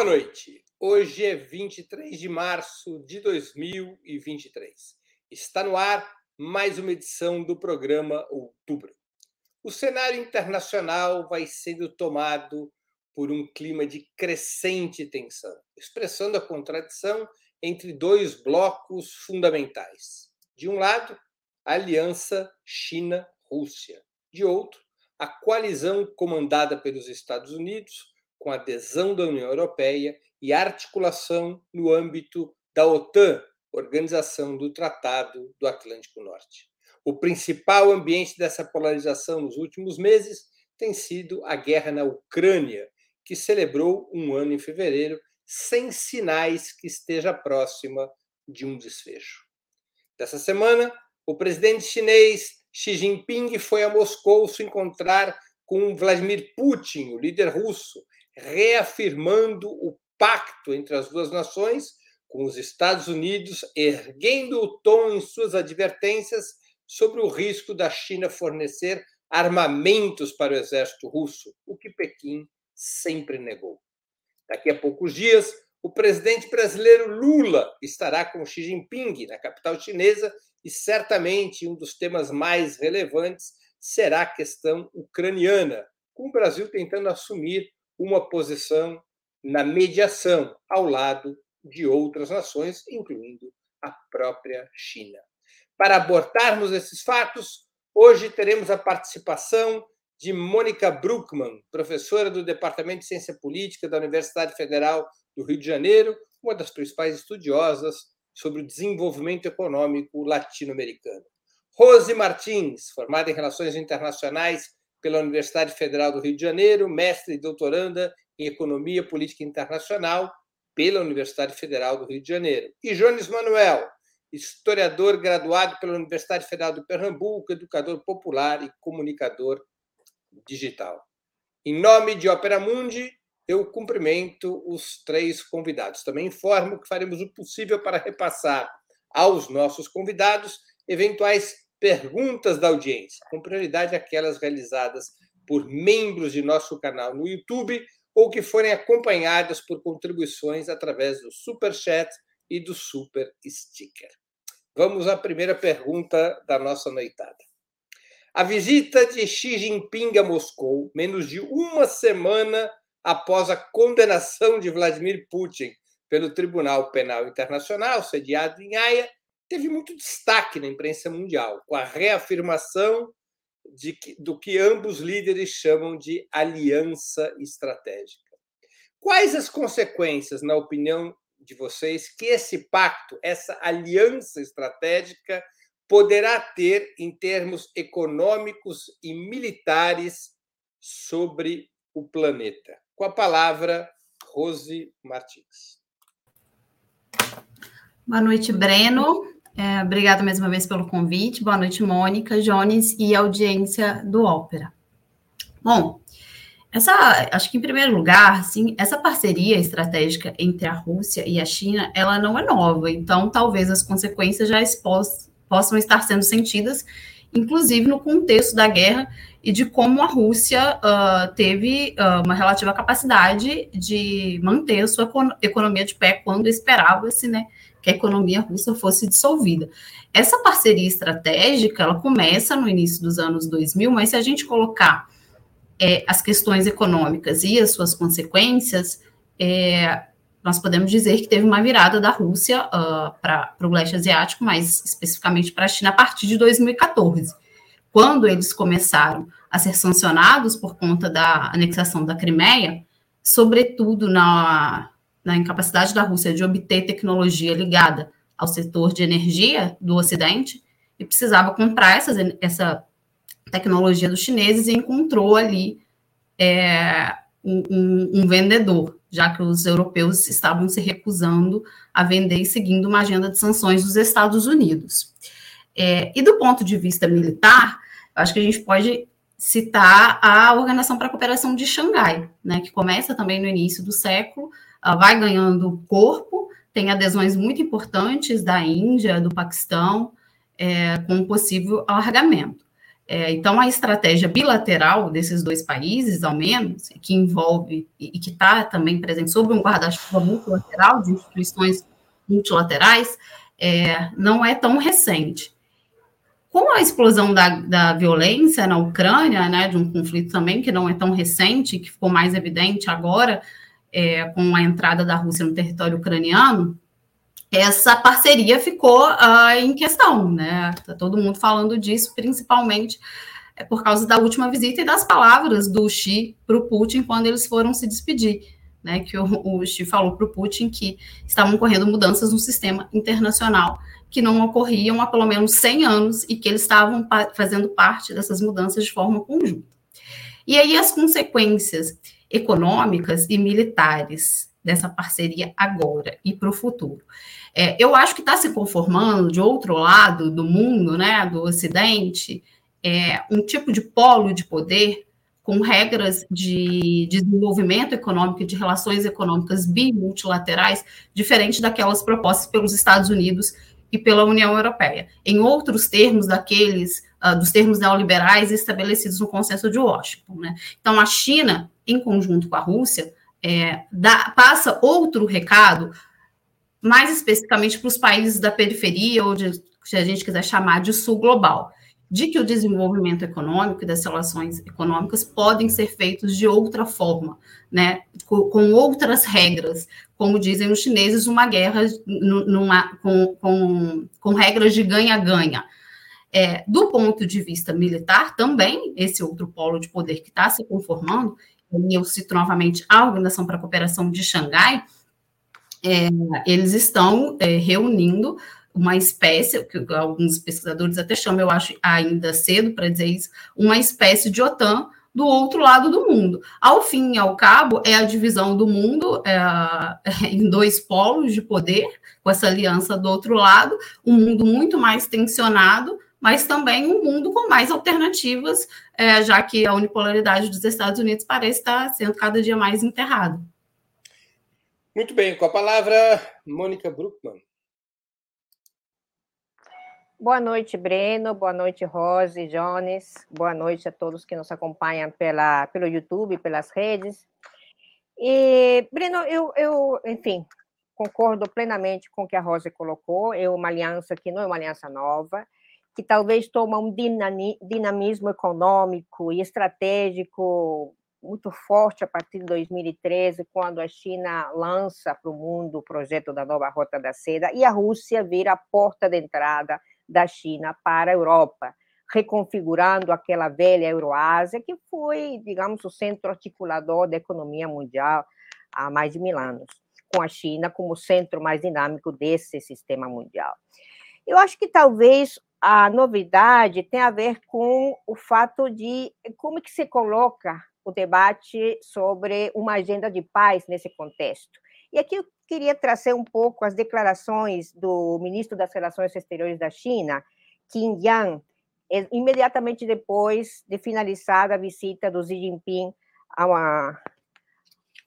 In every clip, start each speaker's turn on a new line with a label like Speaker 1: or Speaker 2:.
Speaker 1: Boa noite. Hoje é 23 de março de 2023. Está no ar mais uma edição do programa Outubro. O cenário internacional vai sendo tomado por um clima de crescente tensão, expressando a contradição entre dois blocos fundamentais. De um lado, a aliança China-Rússia. De outro, a coalizão comandada pelos Estados Unidos com adesão da União Europeia e articulação no âmbito da OTAN, Organização do Tratado do Atlântico Norte. O principal ambiente dessa polarização nos últimos meses tem sido a guerra na Ucrânia, que celebrou um ano em fevereiro sem sinais que esteja próxima de um desfecho. Dessa semana, o presidente chinês Xi Jinping foi a Moscou se encontrar com Vladimir Putin, o líder russo, reafirmando o pacto entre as duas nações, com os Estados Unidos erguendo o tom em suas advertências sobre o risco da China fornecer armamentos para o exército russo, o que Pequim sempre negou. Daqui a poucos dias, o presidente brasileiro Lula estará com Xi Jinping na capital chinesa e certamente um dos temas mais relevantes será a questão ucraniana, com o Brasil tentando assumir uma posição na mediação ao lado de outras nações, incluindo a própria China. Para abordarmos esses fatos, hoje teremos a participação de Mônica Bruckmann, professora do Departamento de Ciência Política da Universidade Federal do Rio de Janeiro, uma das principais estudiosas sobre o desenvolvimento econômico latino-americano. Rose Martins, formada em Relações Internacionais pela Universidade Federal do Rio de Janeiro, mestre e doutoranda em Economia Política Internacional pela Universidade Federal do Rio de Janeiro. E Jones Manuel, historiador graduado pela Universidade Federal do Pernambuco, educador popular e comunicador digital. Em nome de Opera Mundi, eu cumprimento os três convidados. Também informo que faremos o possível para repassar aos nossos convidados eventuais perguntas da audiência, com prioridade aquelas realizadas por membros de nosso canal no YouTube ou que forem acompanhadas por contribuições através do Super Chat e do Super Sticker. Vamos à primeira pergunta da nossa noitada. A visita de Xi Jinping a Moscou, menos de uma semana após a condenação de Vladimir Putin pelo Tribunal Penal Internacional, sediado em Haia, teve muito destaque na imprensa mundial, com a reafirmação de que, do que ambos líderes chamam de aliança estratégica. Quais as consequências, na opinião de vocês, que esse pacto, essa aliança estratégica, poderá ter em termos econômicos e militares sobre o planeta? Com a palavra, Rose Martins.
Speaker 2: Boa noite, Breno. É, obrigada mais uma vez pelo convite. Boa noite, Mônica, Jones e audiência do Ópera. Bom, essa, acho que em primeiro lugar, sim, essa parceria estratégica entre a Rússia e a China, ela não é nova. Então, talvez as consequências já possam estar sendo sentidas, inclusive no contexto da guerra e de como a Rússia uh, teve uh, uma relativa capacidade de manter a sua economia de pé quando esperava-se, né, que a economia russa fosse dissolvida. Essa parceria estratégica, ela começa no início dos anos 2000, mas se a gente colocar é, as questões econômicas e as suas consequências, é, nós podemos dizer que teve uma virada da Rússia uh, para o leste asiático, mais especificamente para a China, a partir de 2014, quando eles começaram a ser sancionados por conta da anexação da Crimeia, sobretudo na na incapacidade da Rússia de obter tecnologia ligada ao setor de energia do Ocidente e precisava comprar essas, essa tecnologia dos chineses e encontrou ali é, um, um, vendedor, já que os europeus estavam se recusando a vender e seguindo uma agenda de sanções dos Estados Unidos. É, e do ponto de vista militar, acho que a gente pode citar a Organização para a Cooperação de Xangai, né, que começa também no início do século, vai ganhando corpo, tem adesões muito importantes da Índia, do Paquistão, é, com um possível alargamento. É, então, a estratégia bilateral desses dois países, ao menos, que envolve e, e que está também presente sob um guarda-chuva multilateral de instituições multilaterais, é, não é tão recente. Com a explosão da, da violência na Ucrânia, né, de um conflito também que não é tão recente, que ficou mais evidente agora, é, com a entrada da Rússia no território ucraniano, essa parceria ficou uh, em questão, né? Tá todo mundo falando disso, principalmente é, por causa da última visita e das palavras do Xi para o Putin quando eles foram se despedir, né? Que o, o Xi falou para o Putin que estavam ocorrendo mudanças no sistema internacional que não ocorriam há pelo menos 100 anos e que eles estavam pa fazendo parte dessas mudanças de forma conjunta. E aí as consequências econômicas e militares dessa parceria agora e para o futuro. É, eu acho que está se conformando de outro lado do mundo, né, do Ocidente, é, um tipo de polo de poder com regras de, de desenvolvimento econômico e de relações econômicas bimultilaterais diferente daquelas propostas pelos Estados Unidos e pela União Europeia. Em outros termos daqueles uh, dos termos neoliberais estabelecidos no consenso de Washington. Né? Então, a China, em conjunto com a Rússia, é, dá, passa outro recado mais especificamente para os países da periferia, ou de, se a gente quiser chamar de sul global, de que o desenvolvimento econômico e das relações econômicas podem ser feitos de outra forma, né, com, com outras regras, como dizem os chineses, uma guerra numa, com, com, com regras de ganha-ganha. É, do ponto de vista militar, também, esse outro polo de poder que está se conformando, e eu cito novamente a Organização para a Cooperação de Xangai, é, eles estão é, reunindo uma espécie, que alguns pesquisadores até chamam, eu acho ainda cedo para dizer isso, uma espécie de OTAN do outro lado do mundo. Ao fim e ao cabo, é a divisão do mundo é, em dois polos de poder, com essa aliança do outro lado, um mundo muito mais tensionado, mas também um mundo com mais alternativas, é, já que a unipolaridade dos Estados Unidos parece estar sendo cada dia mais enterrada.
Speaker 1: Muito bem, com a palavra, Mônica Bruckmann.
Speaker 3: Boa noite, Breno. Boa noite, Rose, Jones. Boa noite a todos que nos acompanham pela, pelo YouTube, pelas redes. E, Breno, eu, eu, enfim, concordo plenamente com o que a Rose colocou. É uma aliança que não é uma aliança nova, que talvez toma um dinamismo econômico e estratégico muito forte a partir de 2013, quando a China lança para o mundo o projeto da nova Rota da Seda e a Rússia vira a porta de entrada da China para a Europa, reconfigurando aquela velha Euroásia que foi, digamos, o centro articulador da economia mundial há mais de mil anos, com a China como centro mais dinâmico desse sistema mundial. Eu acho que talvez a novidade tenha a ver com o fato de como que se coloca o debate sobre uma agenda de paz nesse contexto. E aqui eu queria trazer um pouco as declarações do ministro das Relações Exteriores da China, Qin Yang, imediatamente depois de finalizar a visita do Xi Jinping a, uma,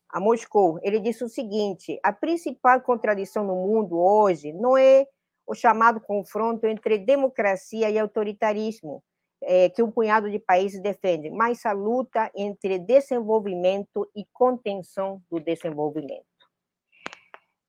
Speaker 3: a Moscou. Ele disse o seguinte: a principal contradição no mundo hoje não é o chamado confronto entre democracia e autoritarismo, é, que um punhado de países defende, mas a luta entre desenvolvimento e contenção do desenvolvimento.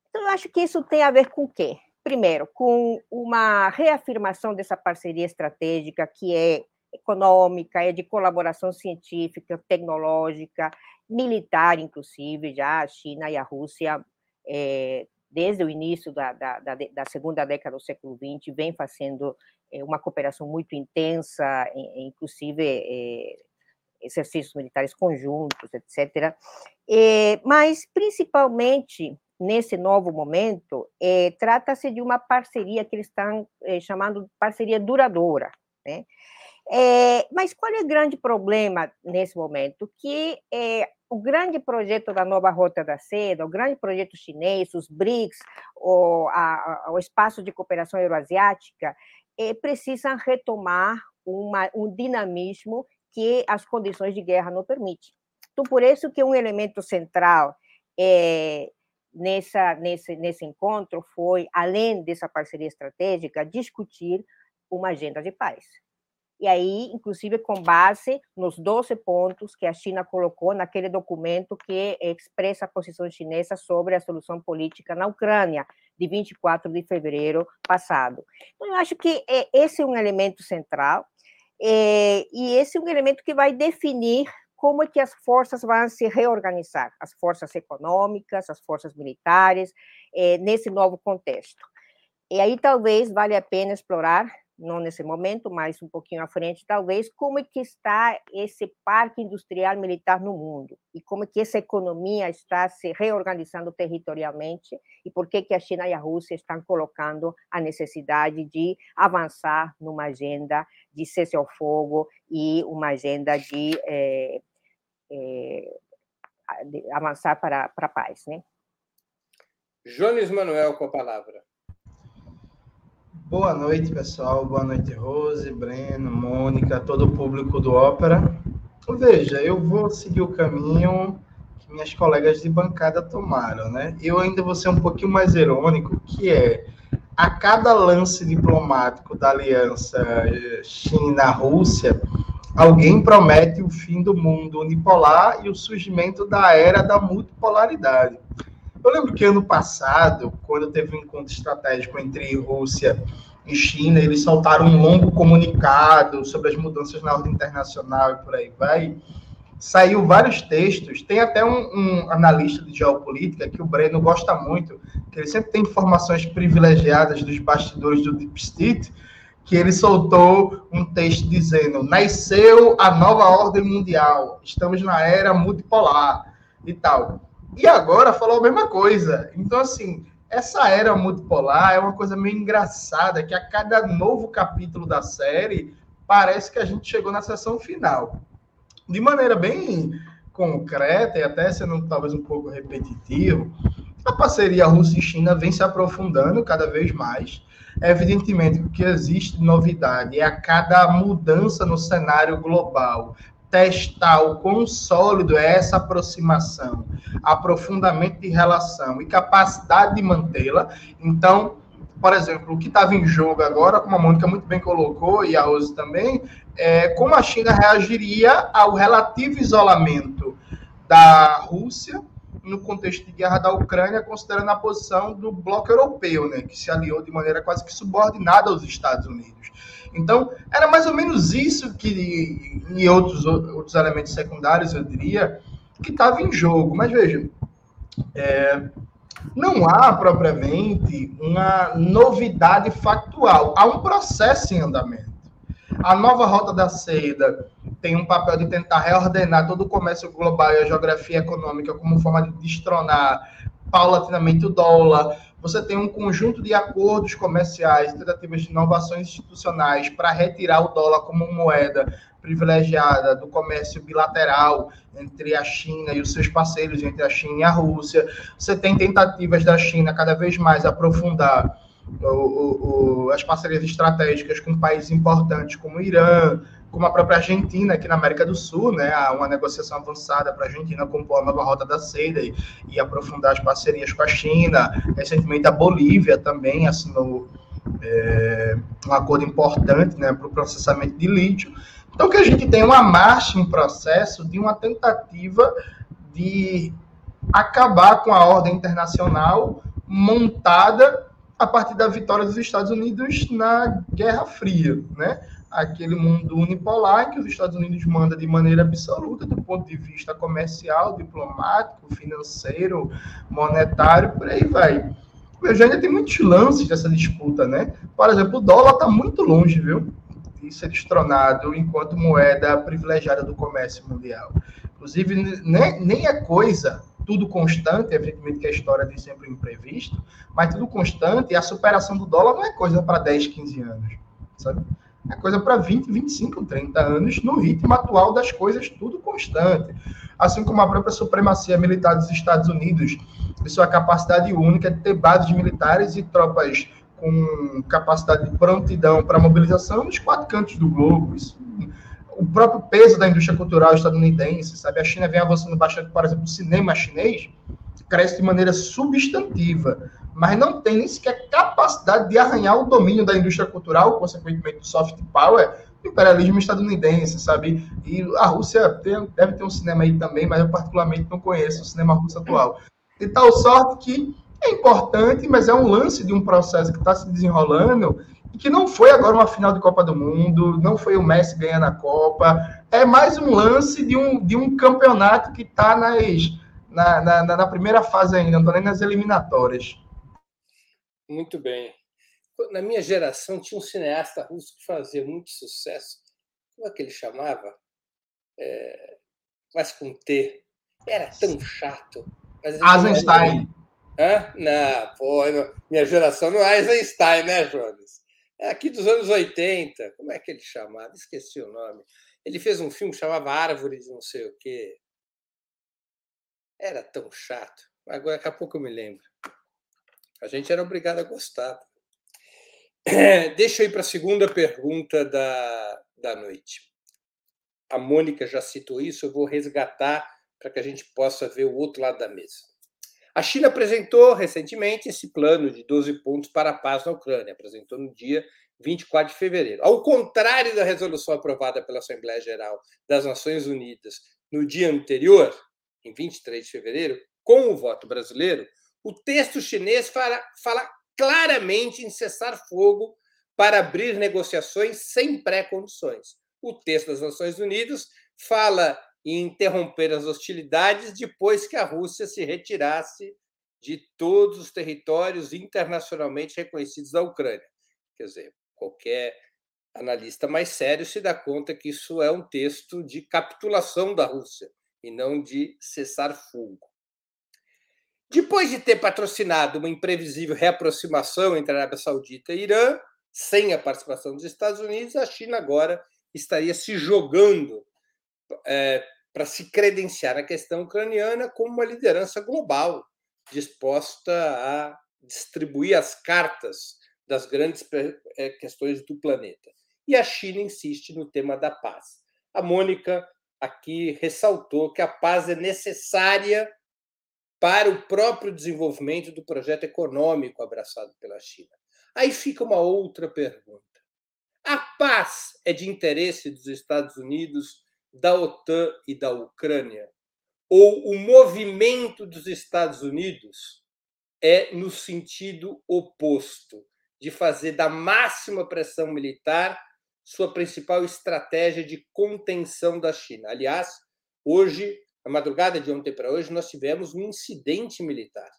Speaker 3: Então, eu acho que isso tem a ver com o quê? Primeiro, com uma reafirmação dessa parceria estratégica que é econômica, é de colaboração científica, tecnológica, militar, inclusive, já a China e a Rússia, é, desde o início da, da, da, da segunda década do século XX, vem fazendo é uma cooperação muito intensa, inclusive é, exercícios militares conjuntos, etc. Mas, principalmente nesse novo momento, é, trata-se de uma parceria que eles estão é, chamando de parceria duradoura. Né? É, mas qual é o grande problema nesse momento? Que é, o grande projeto da nova Rota da Seda, o grande projeto chinês, os BRICS, o, a, o espaço de cooperação euroasiática, é, precisam retomar uma, um dinamismo que as condições de guerra não permitem. Então, por isso que um elemento central é, nessa, nesse, nesse encontro foi, além dessa parceria estratégica, discutir uma agenda de paz. E aí, inclusive, com base nos 12 pontos que a China colocou naquele documento que expressa a posição chinesa sobre a solução política na Ucrânia, de 24 de fevereiro passado. Então, eu acho que é, esse é um elemento central, é, e esse é um elemento que vai definir como é que as forças vão se reorganizar, as forças econômicas, as forças militares, é, nesse novo contexto. E aí talvez vale a pena explorar não nesse momento, mas um pouquinho à frente, talvez, como é que está esse parque industrial militar no mundo e como é que essa economia está se reorganizando territorialmente e por que que a China e a Rússia estão colocando a necessidade de avançar numa agenda de cessar o fogo e uma agenda de, é, é, de avançar para, para a paz, né?
Speaker 1: Jones Manuel com a palavra.
Speaker 4: Boa noite, pessoal. Boa noite, Rose, Breno, Mônica, todo o público do Ópera. Veja, eu vou seguir o caminho que minhas colegas de bancada tomaram, né? Eu ainda vou ser um pouquinho mais irônico, que é a cada lance diplomático da aliança China-Rússia, alguém promete o fim do mundo unipolar e o surgimento da era da multipolaridade. Eu lembro que ano passado, quando teve um encontro estratégico entre Rússia e China, eles soltaram um longo comunicado sobre as mudanças na ordem internacional e por aí vai. Saiu vários textos, tem até um, um analista de geopolítica que o Breno gosta muito, que ele sempre tem informações privilegiadas dos bastidores do Deep State, que ele soltou um texto dizendo: nasceu a nova ordem mundial, estamos na era multipolar e tal. E agora falou a mesma coisa. Então, assim, essa era multipolar é uma coisa meio engraçada, que a cada novo capítulo da série, parece que a gente chegou na sessão final. De maneira bem concreta, e até sendo talvez um pouco repetitivo, a parceria Rússia e China vem se aprofundando cada vez mais. É evidentemente o que existe de novidade é a cada mudança no cenário global, testar o quão sólido é essa aproximação, aprofundamento de relação e capacidade de mantê-la. Então, por exemplo, o que estava em jogo agora, como a Mônica muito bem colocou, e a Rose também, é como a China reagiria ao relativo isolamento da Rússia no contexto de guerra da Ucrânia, considerando a posição do bloco europeu, né, que se aliou de maneira quase que subordinada aos Estados Unidos. Então, era mais ou menos isso que, e outros, outros elementos secundários, eu diria, que estava em jogo. Mas veja, é, não há propriamente uma novidade factual, há um processo em andamento. A nova Rota da Seda tem um papel de tentar reordenar todo o comércio global e a geografia econômica como forma de destronar paulatinamente o dólar, você tem um conjunto de acordos comerciais, tentativas de inovações institucionais para retirar o dólar como moeda privilegiada do comércio bilateral entre a China e os seus parceiros, entre a China e a Rússia. Você tem tentativas da China cada vez mais aprofundar o, o, o, as parcerias estratégicas com países importantes como o Irã, como a própria Argentina, aqui na América do Sul, né, há uma negociação avançada para a Argentina compor a nova rota da seda e, e, aprofundar as parcerias com a China. Recentemente, a Bolívia também assinou é, um acordo importante né, para o processamento de lítio. Então, que a gente tem uma marcha em processo de uma tentativa de acabar com a ordem internacional montada a partir da vitória dos Estados Unidos na Guerra Fria, né? Aquele mundo unipolar que os Estados Unidos manda de maneira absoluta do ponto de vista comercial, diplomático, financeiro, monetário, por aí vai. Veja, ainda tem muitos lances dessa disputa, né? Por exemplo, o dólar está muito longe, viu? De ser destronado enquanto moeda privilegiada do comércio mundial. Inclusive, nem, nem é coisa tudo constante, evidentemente que a história tem sempre um imprevisto, mas tudo constante, a superação do dólar não é coisa para 10, 15 anos, sabe? É coisa para 20, 25, 30 anos, no ritmo atual das coisas, tudo constante. Assim como a própria supremacia militar dos Estados Unidos, e sua capacidade única de ter bases militares e tropas com capacidade de prontidão para mobilização nos quatro cantos do globo. Isso, o próprio peso da indústria cultural estadunidense, sabe? A China vem avançando bastante, por exemplo, o cinema chinês cresce de maneira substantiva mas não tem nem sequer capacidade de arranhar o domínio da indústria cultural, consequentemente do soft power, imperialismo estadunidense, sabe? E a Rússia tem, deve ter um cinema aí também, mas eu particularmente não conheço o cinema russo atual. De tal sorte que é importante, mas é um lance de um processo que está se desenrolando e que não foi agora uma final de Copa do Mundo, não foi o Messi ganhando a Copa, é mais um lance de um, de um campeonato que está na, na, na, primeira fase ainda, não estou nem nas eliminatórias.
Speaker 1: Muito bem. Na minha geração tinha um cineasta russo que fazia muito sucesso. Como é que ele chamava? É, mas com T. Era tão chato.
Speaker 4: Eisenstein.
Speaker 1: Hã? Não, pô, minha geração não é Eisenstein, né, Jones? É aqui dos anos 80. Como é que ele chamava? Esqueci o nome. Ele fez um filme que chamava Árvore de não sei o quê. Era tão chato. Agora, daqui a pouco eu me lembro. A gente era obrigado a gostar. Deixa eu ir para a segunda pergunta da, da noite. A Mônica já citou isso, eu vou resgatar para que a gente possa ver o outro lado da mesa. A China apresentou recentemente esse plano de 12 pontos para a paz na Ucrânia, apresentou no dia 24 de fevereiro. Ao contrário da resolução aprovada pela Assembleia Geral das Nações Unidas no dia anterior, em 23 de fevereiro, com o voto brasileiro, o texto chinês fala, fala claramente em cessar fogo para abrir negociações sem pré-condições. O texto das Nações Unidas fala e interromper as hostilidades depois que a Rússia se retirasse de todos os territórios internacionalmente reconhecidos da Ucrânia. Quer dizer, qualquer analista mais sério se dá conta que isso é um texto de capitulação da Rússia e não de cessar fogo. Depois de ter patrocinado uma imprevisível reaproximação entre a Arábia Saudita e Irã, sem a participação dos Estados Unidos, a China agora estaria se jogando é, para se credenciar na questão ucraniana como uma liderança global, disposta a distribuir as cartas das grandes eh, questões do planeta. E a China insiste no tema da paz. A Mônica aqui ressaltou que a paz é necessária para o próprio desenvolvimento do projeto econômico abraçado pela China. Aí fica uma outra pergunta. A paz é de interesse dos Estados Unidos da OTAN e da Ucrânia, ou o movimento dos Estados Unidos é no sentido oposto, de fazer da máxima pressão militar sua principal estratégia de contenção da China. Aliás, hoje, na madrugada de ontem para hoje, nós tivemos um incidente militar.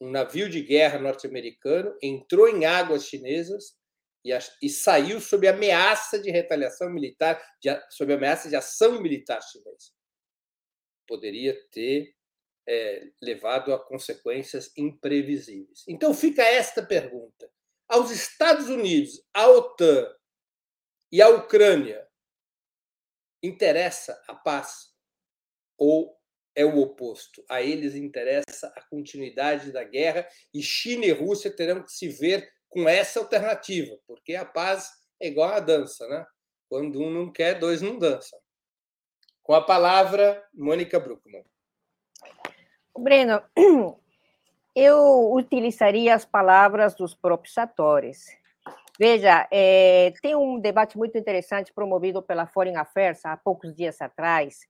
Speaker 1: Um navio de guerra norte-americano entrou em águas chinesas e, a, e saiu sob ameaça de retaliação militar, de, sob ameaça de ação militar chinesa. Poderia ter é, levado a consequências imprevisíveis. Então fica esta pergunta: aos Estados Unidos, à OTAN e à Ucrânia interessa a paz ou é o oposto? A eles interessa a continuidade da guerra e China e Rússia terão que se ver com essa alternativa, porque a paz é igual à dança, né? Quando um não quer, dois não dançam. Com a palavra, Mônica Bruckmann.
Speaker 3: Breno, eu utilizaria as palavras dos próprios atores. Veja, é, tem um debate muito interessante promovido pela Foreign Affairs há poucos dias atrás,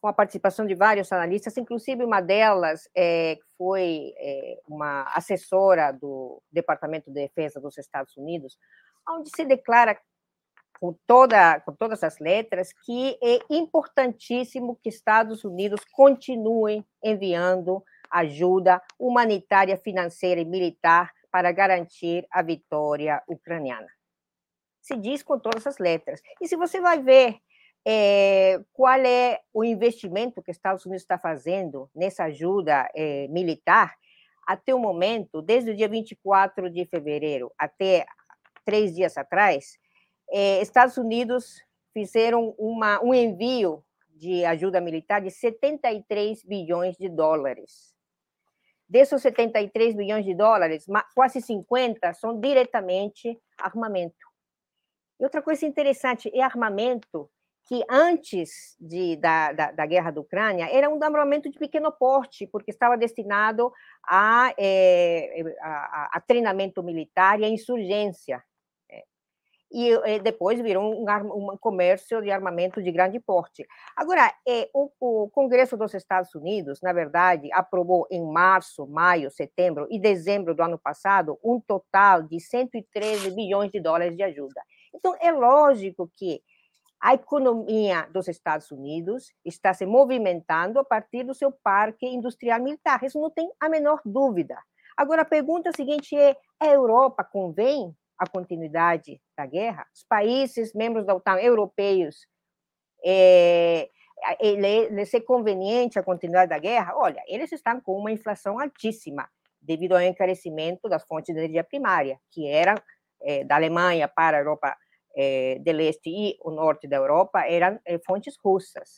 Speaker 3: com a participação de vários analistas, inclusive uma delas é, foi é, uma assessora do Departamento de Defesa dos Estados Unidos, onde se declara com, toda, com todas as letras que é importantíssimo que Estados Unidos continuem enviando ajuda humanitária, financeira e militar para garantir a vitória ucraniana. Se diz com todas as letras. E se você vai ver é, qual é o investimento que os Estados Unidos está fazendo nessa ajuda é, militar, até o momento, desde o dia 24 de fevereiro até três dias atrás, é, Estados Unidos fizeram uma, um envio de ajuda militar de 73 bilhões de dólares. Desses 73 bilhões de dólares, quase 50 são diretamente armamento. E outra coisa interessante é armamento que antes de, da, da, da, guerra da Ucrânia era um armamento de pequeno porte, porque estava destinado a, é, a, a treinamento militar e a insurgência. É. e, e depois virou um, um, comércio de armamento de grande porte. Agora, é, o, o, Congresso dos Estados Unidos, na verdade, aprovou em março, maio, setembro e dezembro do ano passado um total de 113 bilhões de dólares de ajuda. Então, é lógico que a economia dos Estados Unidos está se movimentando a partir do seu parque industrial militar. Isso não tem a menor dúvida. Agora, a pergunta seguinte é: a Europa convém a continuidade da guerra? Os países membros da OTAN europeus, é, é conveniente a continuidade da guerra? Olha, eles estão com uma inflação altíssima devido ao encarecimento das fontes de energia primária, que eram é, da Alemanha para a Europa é, do Leste e o Norte da Europa, eram é, fontes russas.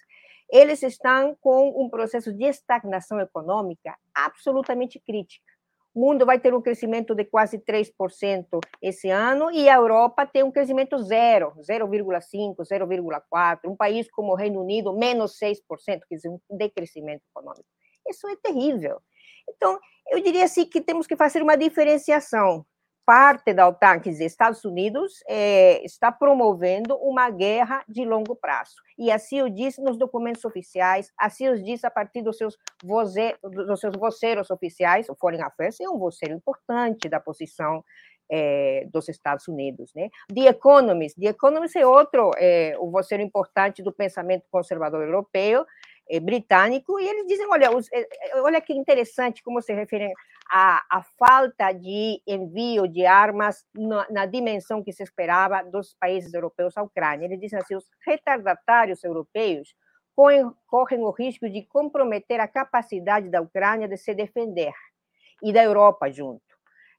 Speaker 3: Eles estão com um processo de estagnação econômica absolutamente crítica. O mundo vai ter um crescimento de quase 3% esse ano e a Europa tem um crescimento zero, 0,5%, 0,4%. Um país como o Reino Unido, menos 6%, quer dizer, um decrescimento econômico. Isso é terrível. Então, eu diria assim que temos que fazer uma diferenciação parte da OTAN, quer dizer, Estados Unidos, é, está promovendo uma guerra de longo prazo. E assim o diz nos documentos oficiais, assim o diz a partir dos seus, voze, dos seus voceiros oficiais. O Foreign Affairs é um voceiro importante da posição é, dos Estados Unidos. Né? The Economist, The Economist é outro, é, o voceiro importante do pensamento conservador europeu, britânico, e eles dizem, olha, os, é, é, olha que interessante como se refere à, à falta de envio de armas na, na, dimensão que se esperava dos países europeus à Ucrânia. Eles dizem assim, os retardatários europeus correm, correm o risco de comprometer a capacidade da Ucrânia de se defender, e da Europa junto.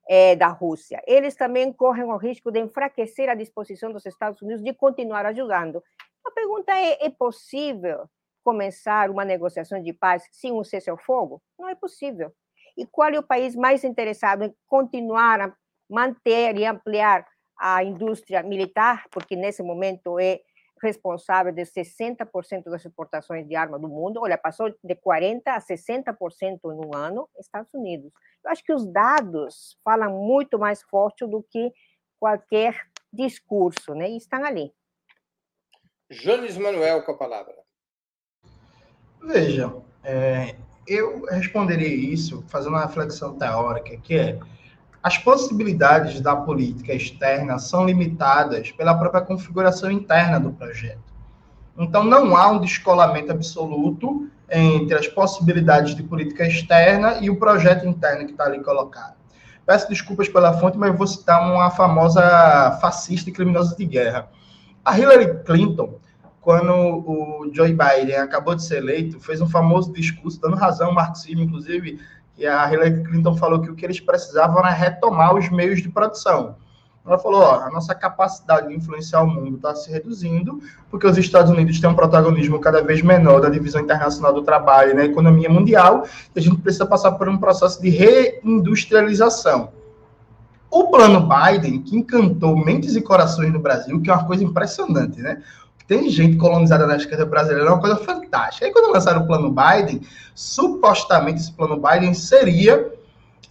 Speaker 3: É, da Rússia. Eles também correm o risco de enfraquecer a disposição dos Estados Unidos de continuar ajudando. A pergunta é: é possível começar uma negociação de paz sem um cessar-fogo? Não é possível. E qual é o país mais interessado em continuar a manter e ampliar a indústria militar, porque nesse momento é responsável de 60% das exportações de arma do mundo. Olha, passou de 40% a 60% em um ano, Estados Unidos. Eu acho que os dados falam muito mais forte do que qualquer discurso, né? E estão ali.
Speaker 1: Jones Manuel com a palavra.
Speaker 4: Veja, é, eu responderia isso fazendo uma reflexão teórica, que é as possibilidades da política externa são limitadas pela própria configuração interna do projeto. Então, não há um descolamento absoluto entre as possibilidades de política externa e o projeto interno que está ali colocado. Peço desculpas pela fonte, mas vou citar uma famosa fascista e criminosa de guerra. A Hillary Clinton, quando o Joe Biden acabou de ser eleito, fez um famoso discurso, dando razão ao marxismo, inclusive, que a Hillary Clinton falou que o que eles precisavam era retomar os meios de produção. Ela falou: ó, a nossa capacidade de influenciar o mundo está se reduzindo, porque os Estados Unidos têm um protagonismo cada vez menor da divisão internacional do trabalho na economia mundial, e a gente precisa passar por um processo de reindustrialização. O plano Biden, que encantou mentes e corações no Brasil, que é uma coisa impressionante, né? Tem gente colonizada na esquerda brasileira, é uma coisa fantástica. Aí, quando lançaram o plano Biden, supostamente esse plano Biden seria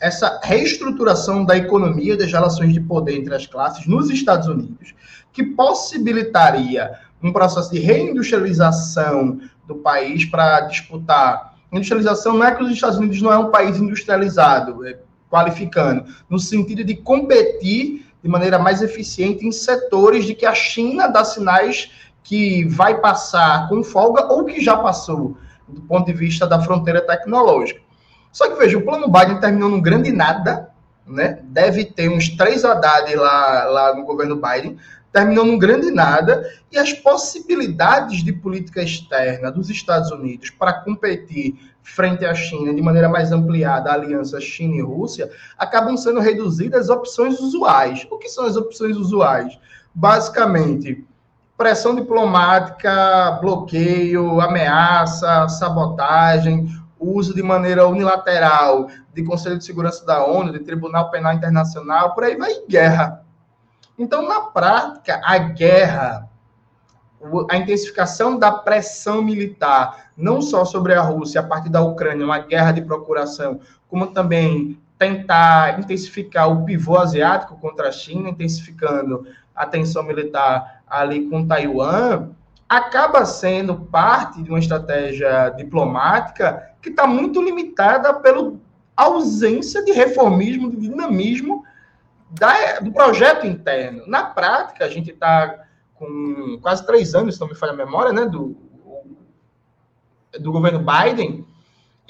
Speaker 4: essa reestruturação da economia das relações de poder entre as classes nos Estados Unidos, que possibilitaria um processo de reindustrialização do país para disputar. Industrialização não é que os Estados Unidos não é um país industrializado, é, qualificando, no sentido de competir de maneira mais eficiente em setores de que a China dá sinais que vai passar com folga ou que já passou, do ponto de vista da fronteira tecnológica. Só que veja, o plano Biden terminou num grande nada, né? Deve ter uns três Haddad lá, lá no governo Biden, terminou num grande nada, e as possibilidades de política externa dos Estados Unidos para competir frente à China de maneira mais ampliada, a aliança China e Rússia, acabam sendo reduzidas às opções usuais. O que são as opções usuais? Basicamente, pressão diplomática, bloqueio, ameaça, sabotagem, uso de maneira unilateral de Conselho de Segurança da ONU, de Tribunal Penal Internacional, por aí vai guerra. Então, na prática, a guerra, a intensificação da pressão militar, não só sobre a Rússia, a partir da Ucrânia, uma guerra de procuração, como também tentar intensificar o pivô asiático contra a China, intensificando a tensão militar ali com Taiwan, acaba sendo parte de uma estratégia diplomática que está muito limitada pela ausência de reformismo, de dinamismo da, do projeto interno. Na prática, a gente está com quase três anos, se não me falha a memória, né, do, do governo Biden,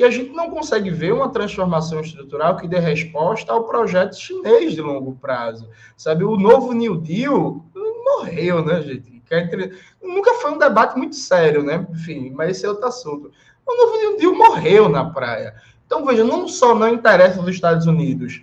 Speaker 4: e a gente não consegue ver uma transformação estrutural que dê resposta ao projeto chinês de longo prazo. Sabe, o novo New Deal morreu, né, gente? Nunca foi um debate muito sério, né? Enfim, mas esse é outro assunto. O novo New Deal morreu na praia. Então, veja, não só não interessa os Estados Unidos,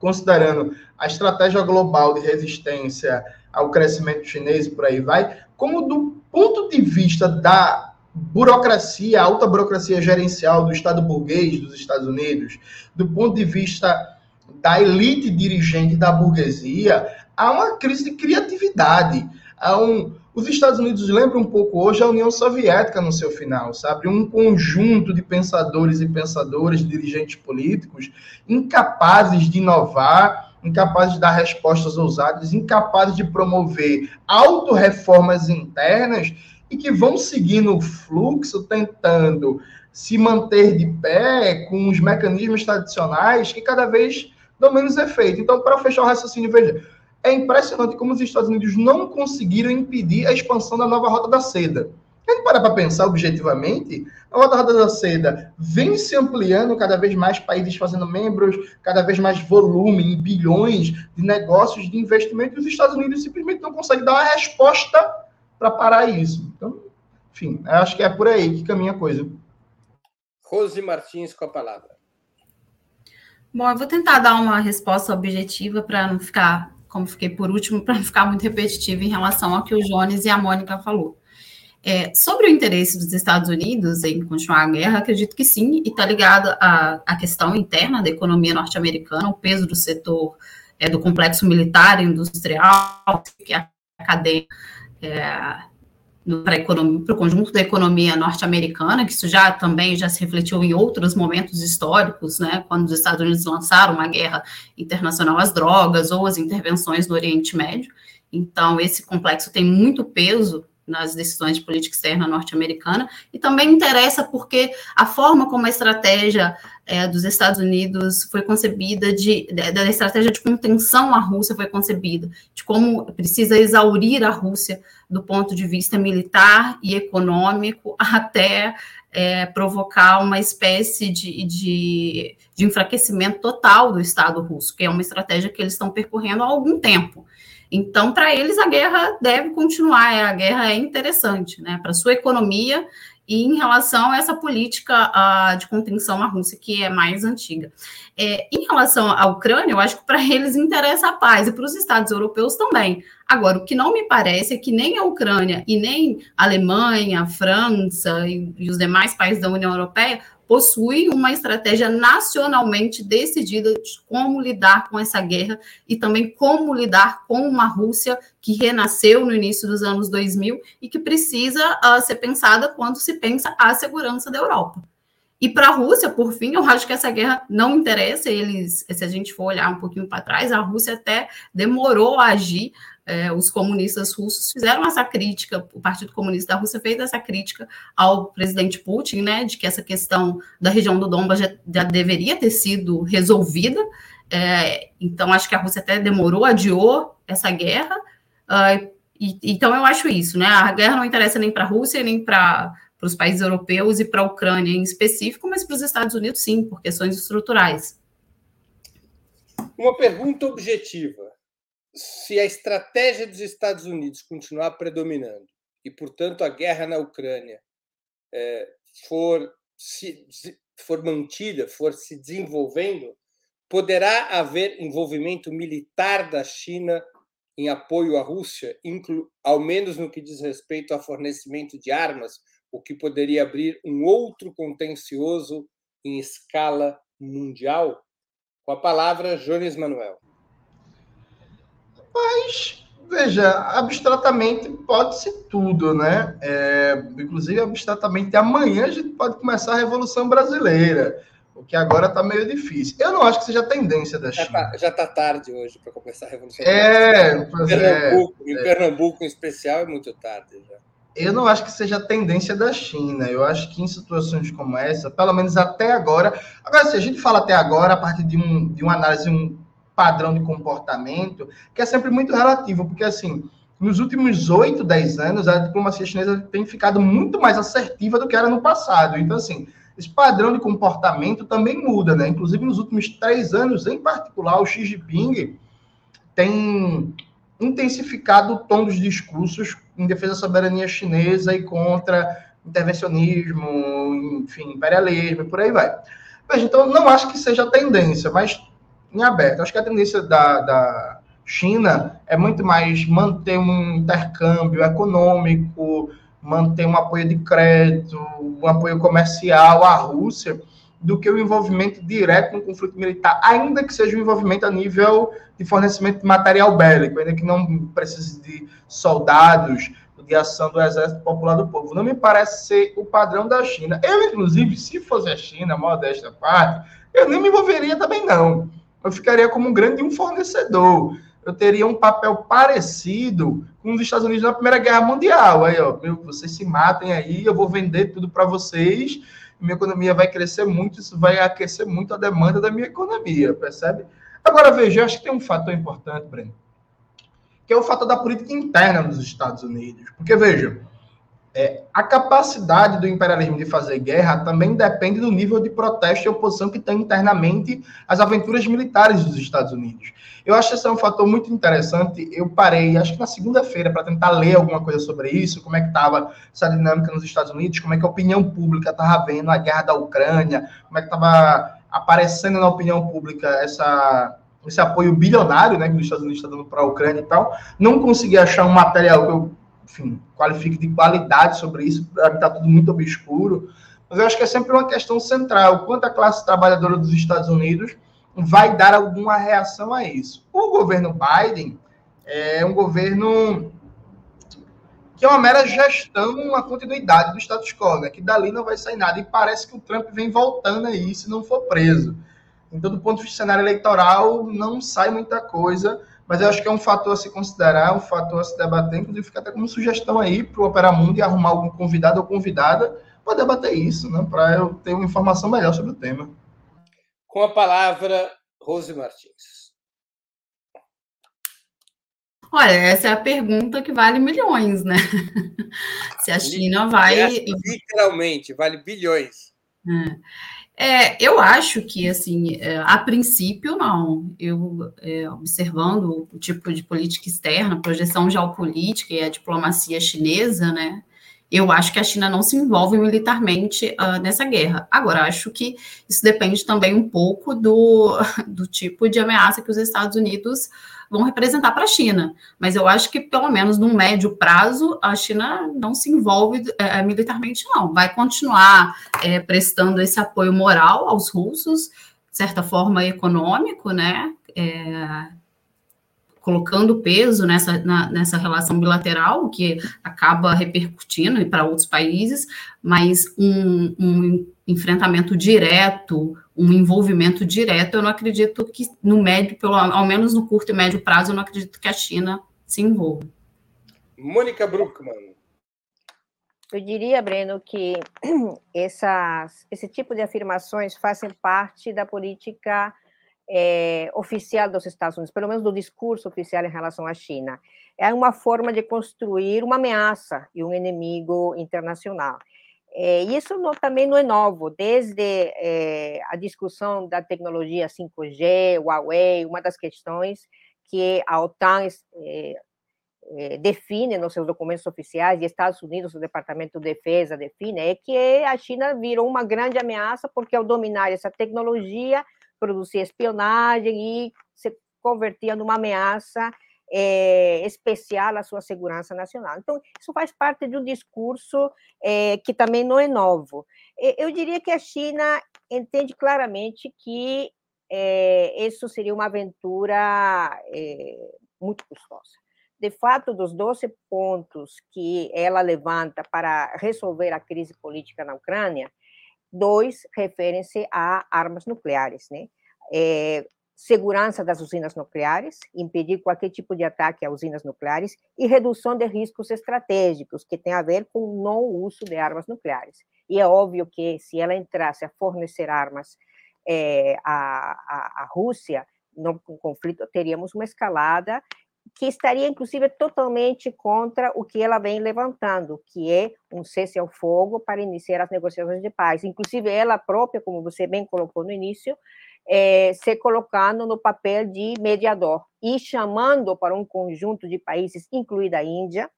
Speaker 4: considerando a estratégia global de resistência ao crescimento chinês e por aí vai, como do ponto de vista da burocracia, alta burocracia gerencial do Estado burguês dos Estados Unidos, do ponto de vista da elite dirigente da burguesia, há uma crise de criatividade. Há um, os Estados Unidos lembram um pouco hoje a União Soviética no seu final, sabe? Um conjunto de pensadores e pensadoras, dirigentes políticos, incapazes de inovar, incapazes de dar respostas ousadas, incapazes de promover autorreformas internas e que vão seguindo o fluxo, tentando se manter de pé com os mecanismos tradicionais que cada vez dão menos efeito. Então, para fechar o raciocínio, veja, é impressionante como os Estados Unidos não conseguiram impedir a expansão da nova Rota da Seda. A gente para para pensar objetivamente, a Rota da Seda vem se ampliando cada vez mais países fazendo membros, cada vez mais volume, em bilhões de negócios de investimento, e os Estados Unidos simplesmente não conseguem dar uma resposta para parar isso. Então, enfim, acho que é por aí que caminha a coisa.
Speaker 1: Rose Martins com a palavra.
Speaker 2: Bom, eu vou tentar dar uma resposta objetiva para não ficar, como fiquei por último, para não ficar muito repetitivo em relação ao que o Jones e a Mônica falou. É, sobre o interesse dos Estados Unidos em continuar a guerra, acredito que sim, e está ligado à, à questão interna da economia norte-americana, o peso do setor é, do complexo militar e industrial, que é a cadeia é, para o conjunto da economia norte-americana, que isso já também já se refletiu em outros momentos históricos, né, quando os Estados Unidos lançaram uma guerra internacional às drogas ou as intervenções no Oriente Médio. Então, esse complexo tem muito peso nas decisões de política externa norte-americana, e também interessa porque a forma como a estratégia é, dos Estados Unidos foi concebida, de, da estratégia de contenção à Rússia foi concebida, de como precisa exaurir a Rússia do ponto de vista militar e econômico, até é, provocar uma espécie de, de, de enfraquecimento total do Estado russo, que é uma estratégia que eles estão percorrendo há algum tempo. Então, para eles, a guerra deve continuar, a guerra é interessante, né? Para sua economia e em relação a essa política uh, de contenção à Rússia, que é mais antiga. É, em relação à Ucrânia, eu acho que para eles interessa a paz, e para os Estados europeus também. Agora, o que não me parece é que nem a Ucrânia e nem a Alemanha, a França e, e os demais países da União Europeia possui uma estratégia nacionalmente decidida de como lidar com essa guerra e também como lidar com uma Rússia que renasceu no início dos anos 2000 e que precisa uh, ser pensada quando se pensa a segurança da Europa. E para a Rússia, por fim, eu acho que essa guerra não interessa. Eles, se a gente for olhar um pouquinho para trás, a Rússia até demorou a agir é, os comunistas russos fizeram essa crítica, o Partido Comunista da Rússia fez essa crítica ao presidente Putin, né, de que essa questão da região do Donbas já, já deveria ter sido resolvida. É, então, acho que a Rússia até demorou, adiou essa guerra. Uh, e, então, eu acho isso, né? A guerra não interessa nem para a Rússia, nem para os países europeus e para a Ucrânia em específico, mas para os Estados Unidos, sim, por questões estruturais.
Speaker 1: Uma pergunta objetiva se a estratégia dos Estados Unidos continuar predominando e, portanto, a guerra na Ucrânia é, for, se, for mantida, for se desenvolvendo, poderá haver envolvimento militar da China em apoio à Rússia, inclu, ao menos no que diz respeito ao fornecimento de armas, o que poderia abrir um outro contencioso em escala mundial? Com a palavra, Jones Manuel.
Speaker 4: Mas, veja, abstratamente pode ser tudo, né? É, inclusive, abstratamente, amanhã a gente pode começar a Revolução Brasileira. O que agora está meio difícil. Eu não acho que seja tendência da
Speaker 1: China. Já está tá tarde hoje para começar a revolução.
Speaker 4: É,
Speaker 1: em Pernambuco, é, em Pernambuco em especial é muito tarde já.
Speaker 4: Eu não acho que seja tendência da China. Eu acho que em situações como essa, pelo menos até agora. Agora, se a gente fala até agora, a partir de, um, de uma análise, um padrão de comportamento, que é sempre muito relativo, porque assim, nos últimos 8, 10 anos, a diplomacia chinesa tem ficado muito mais assertiva do que era no passado. Então, assim, esse padrão de comportamento também muda, né? Inclusive, nos últimos três anos, em particular, o Xi Jinping tem intensificado o tom dos discursos em defesa da soberania chinesa e contra intervencionismo, enfim, imperialismo, por aí vai. Veja, então, não acho que seja tendência, mas em aberto. Acho que a tendência da, da China é muito mais manter um intercâmbio econômico, manter um apoio de crédito, um apoio comercial à Rússia, do que o envolvimento direto no conflito militar, ainda que seja um envolvimento a nível de fornecimento de material bélico, ainda que não precise de soldados, de ação do Exército Popular do Povo. Não me parece ser o padrão da China. Eu, inclusive, se fosse a China, modesta parte, eu nem me envolveria também, não. Eu ficaria como um grande um fornecedor eu teria um papel parecido com os Estados Unidos na Primeira Guerra Mundial. Aí, ó, meu, vocês se matem aí, eu vou vender tudo para vocês, minha economia vai crescer muito, isso vai aquecer muito a demanda da minha economia, percebe? Agora, veja, acho que tem um fator importante, Breno, que é o fator da política interna dos Estados Unidos. Porque, veja, é, a capacidade do imperialismo de fazer guerra também depende do nível de protesto e oposição que tem internamente às aventuras militares dos Estados Unidos. Eu acho que esse é um fator muito interessante. Eu parei, acho que na segunda-feira, para tentar ler alguma coisa sobre isso, como é que estava essa dinâmica nos Estados Unidos, como é que a opinião pública estava vendo a guerra da Ucrânia, como é que estava aparecendo na opinião pública essa, esse apoio bilionário né, que os Estados Unidos estão dando para a Ucrânia e tal. Não consegui achar um material que eu enfim, qualifique de qualidade sobre isso, mim está tudo muito obscuro. Mas eu acho que é sempre uma questão central, quanto a classe trabalhadora dos Estados Unidos vai dar alguma reação a isso. O governo Biden é um governo que é uma mera gestão, uma continuidade do status quo, né? que dali não vai sair nada. E parece que o Trump vem voltando aí se não for preso. Então, do ponto de vista cenário eleitoral, não sai muita coisa, mas eu acho que é um fator a se considerar, um fator a se debater, inclusive fica até como sugestão aí para o Opera Mundo e arrumar algum convidado ou convidada para debater isso, né? para eu ter uma informação melhor sobre o tema.
Speaker 1: Com a palavra, Rose Martins.
Speaker 2: Olha, essa é a pergunta que vale milhões, né? Se a China vai.
Speaker 1: Literalmente, vale bilhões.
Speaker 2: É, eu acho que, assim, é, a princípio, não. Eu, é, observando o tipo de política externa, projeção geopolítica e a diplomacia chinesa, né? Eu acho que a China não se envolve militarmente uh, nessa guerra. Agora, acho que isso depende também um pouco do, do tipo de ameaça que os Estados Unidos vão representar para a China. Mas eu acho que, pelo menos no médio prazo, a China não se envolve é, militarmente, não. Vai continuar é, prestando esse apoio moral aos russos, de certa forma econômico, né? É, colocando peso nessa, na, nessa relação bilateral, que acaba repercutindo para outros países, mas um, um, enfrentamento direto, um envolvimento direto, eu não acredito que no médio, pelo ao menos no curto e médio prazo, eu não acredito que a China se envolva.
Speaker 1: Mônica Bruckmann.
Speaker 3: Eu diria, Breno, que essas, esse tipo de afirmações fazem parte da política é, oficial dos Estados Unidos, pelo menos do discurso oficial em relação à China. É uma forma de construir uma ameaça e um inimigo internacional. É, isso não, também não é novo, desde é, a discussão da tecnologia 5G, Huawei, uma das questões que a OTAN define nos seus documentos oficiais, e Estados Unidos, o Departamento de Defesa define, é que a China virou uma grande ameaça, porque ao dominar essa tecnologia, produzia espionagem e se convertia numa ameaça é, especial à sua segurança nacional. Então, isso faz parte de um discurso é, que também não é novo. Eu diria que a China entende claramente que é, isso seria uma aventura muito custosa. De fato, dos 12 pontos que ela levanta para resolver a crise política na Ucrânia, Dois referem-se a armas nucleares, né? É, segurança das usinas nucleares, impedir qualquer tipo de ataque a usinas nucleares e redução de riscos estratégicos, que tem a ver com o não uso de armas nucleares. E é óbvio que se ela entrasse a fornecer armas é, à, à, à Rússia, no conflito, teríamos uma escalada que estaria, inclusive, totalmente contra o que ela vem levantando, que é um cesse ao fogo para iniciar as negociações de paz. Inclusive, ela própria, como você bem colocou no início, é, se colocando no papel de mediador e chamando para um conjunto de países, incluída a Índia,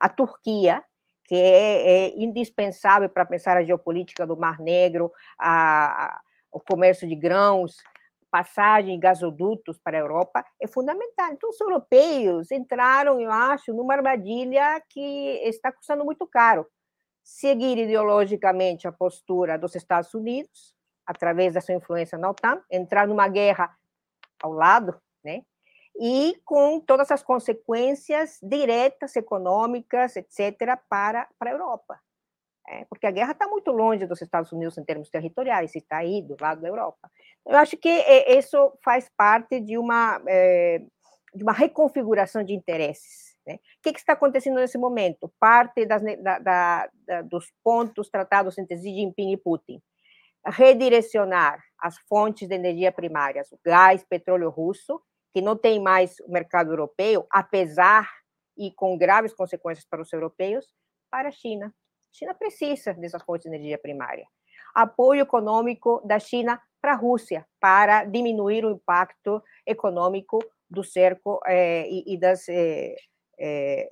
Speaker 3: a Turquia, que é, é indispensável para pensar a geopolítica do Mar Negro, a, a, o comércio de grãos, passagem, gasodutos para a Europa, é fundamental. Então, os europeus entraram, eu acho, numa armadilha que está custando muito caro. Seguir ideologicamente a postura dos Estados Unidos, através da sua influência na OTAN, entrar numa guerra ao lado, né? E com todas as consequências diretas, econômicas, etc., para, para a Europa. É, porque a guerra está muito longe dos Estados Unidos em termos territoriais, está aí do lado da Europa. Eu acho que é, isso faz parte de uma, é, de uma reconfiguração de interesses. Né? O que, que, está acontecendo nesse momento? Parte das, da, da, da, dos pontos tratados entre Xi Jinping e Putin. Redirecionar as fontes de energia primárias, o gás, petróleo russo, que não tem mais o mercado europeu, apesar e com graves consequências para os europeus, para a China. China precisa dessas fontes de energia primária. Apoio econômico da China para a Rússia, para diminuir o impacto econômico do cerco eh, e, e, das, eh, eh,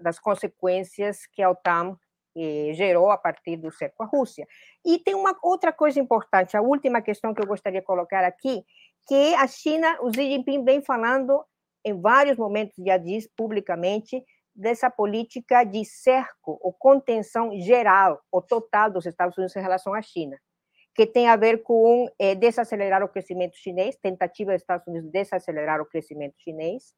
Speaker 3: das consequências que a OTAN gerou a partir do cerco à Rússia. E tem uma outra coisa importante, a última questão que eu gostaria de colocar aqui, que a China, o Xi Jinping vem falando em vários momentos, já diz publicamente, dessa política de cerco ou contenção geral ou total dos Estados Unidos em relação à China, que tem a ver com é, desacelerar o crescimento chinês, tentativa dos Estados Unidos de desacelerar o crescimento chinês,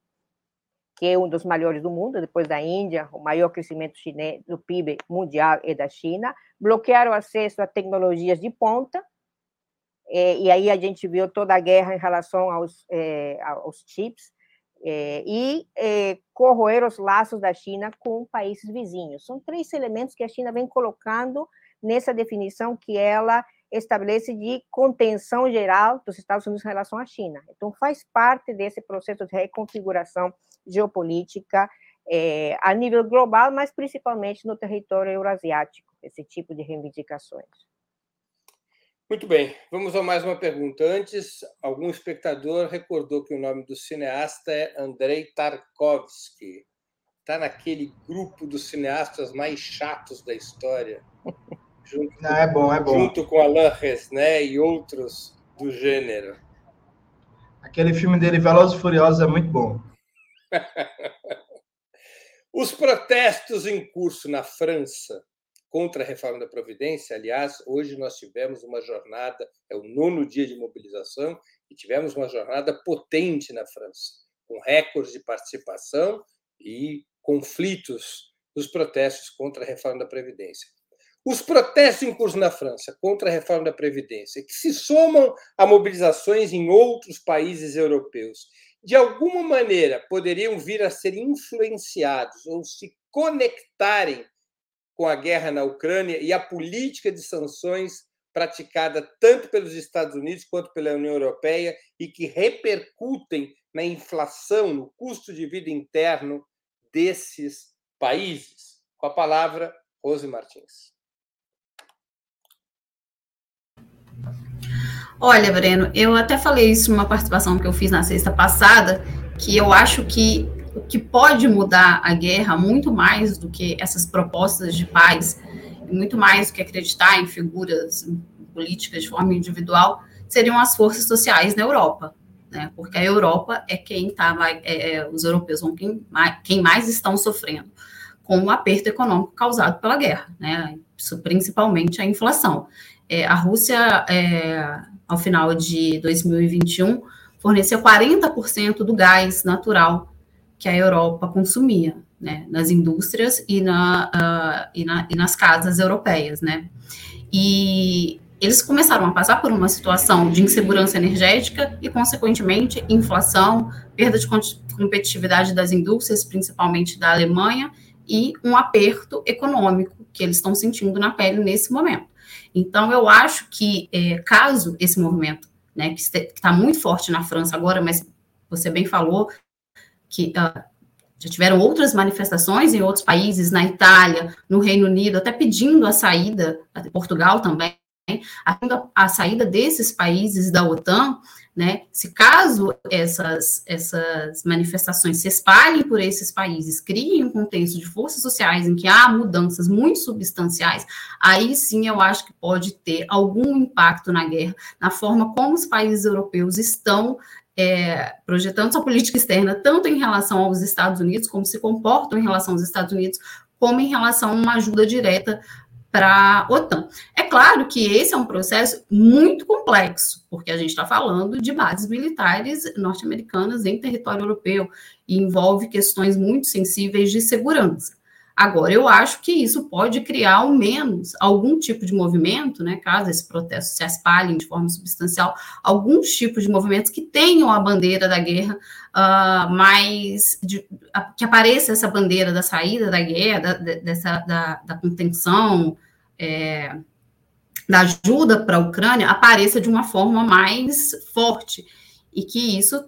Speaker 3: que é um dos maiores do mundo, depois da Índia, o maior crescimento chinês do PIB mundial é da China, bloquear o acesso a tecnologias de ponta, é, e aí a gente viu toda a guerra em relação aos, é, aos chips, é, e é, corroer os laços da China com países vizinhos. São três elementos que a China vem colocando nessa definição que ela estabelece de contenção geral dos Estados Unidos em relação à China. Então, faz parte desse processo de reconfiguração geopolítica é, a nível global, mas principalmente no território eurasiático, esse tipo de reivindicações.
Speaker 1: Muito bem, vamos a mais uma pergunta. Antes, algum espectador recordou que o nome do cineasta é Andrei Tarkovsky. Está naquele grupo dos cineastas mais chatos da história.
Speaker 4: Junto, Não, é bom, é bom.
Speaker 1: Junto com Alain Resnais e outros do gênero.
Speaker 4: Aquele filme dele, Velozes e Furiosos, é muito bom.
Speaker 1: Os protestos em curso na França contra a reforma da Previdência. Aliás, hoje nós tivemos uma jornada, é o nono dia de mobilização, e tivemos uma jornada potente na França, com recordes de participação e conflitos nos protestos contra a reforma da Previdência. Os protestos em curso na França contra a reforma da Previdência, que se somam a mobilizações em outros países europeus, de alguma maneira poderiam vir a ser influenciados ou se conectarem com a guerra na Ucrânia e a política de sanções praticada tanto pelos Estados Unidos quanto pela União Europeia e que repercutem na inflação, no custo de vida interno desses países. Com a palavra, Rose Martins.
Speaker 2: Olha, Breno, eu até falei isso numa participação que eu fiz na sexta passada, que eu acho que o que pode mudar a guerra muito mais do que essas propostas de paz, muito mais do que acreditar em figuras políticas de forma individual, seriam as forças sociais na Europa, né? Porque a Europa é quem está, é, é, os europeus são quem mais, quem mais estão sofrendo com o aperto econômico causado pela guerra, né? Isso, principalmente a inflação. É, a Rússia, é, ao final de 2021, forneceu 40% do gás natural que a Europa consumia, né, nas indústrias e, na, uh, e, na, e nas casas europeias, né. E eles começaram a passar por uma situação de insegurança energética e, consequentemente, inflação, perda de competitividade das indústrias, principalmente da Alemanha, e um aperto econômico que eles estão sentindo na pele nesse momento. Então, eu acho que, é, caso esse movimento, né, que está muito forte na França agora, mas você bem falou que uh, já tiveram outras manifestações em outros países, na Itália, no Reino Unido, até pedindo a saída, Portugal também, a, saída desses países da OTAN, né? Se caso essas, essas manifestações se espalhem por esses países, criem um contexto de forças sociais em que há mudanças muito substanciais, aí sim eu acho que pode ter algum impacto na guerra, na forma como os países europeus estão é, projetando sua política externa, tanto em relação aos Estados Unidos, como se comportam em relação aos Estados Unidos, como em relação a uma ajuda direta para a OTAN. É claro que esse é um processo muito complexo, porque a gente está falando de bases militares norte-americanas em território europeu e envolve questões muito sensíveis de segurança. Agora, eu acho que isso pode criar, ao menos, algum tipo de movimento, né, caso esse protesto se espalhe de forma substancial, alguns tipos de movimentos que tenham a bandeira da guerra, uh, mas de, a, que apareça essa bandeira da saída da guerra, da, dessa, da, da contenção, é, da ajuda para a Ucrânia, apareça de uma forma mais forte, e que isso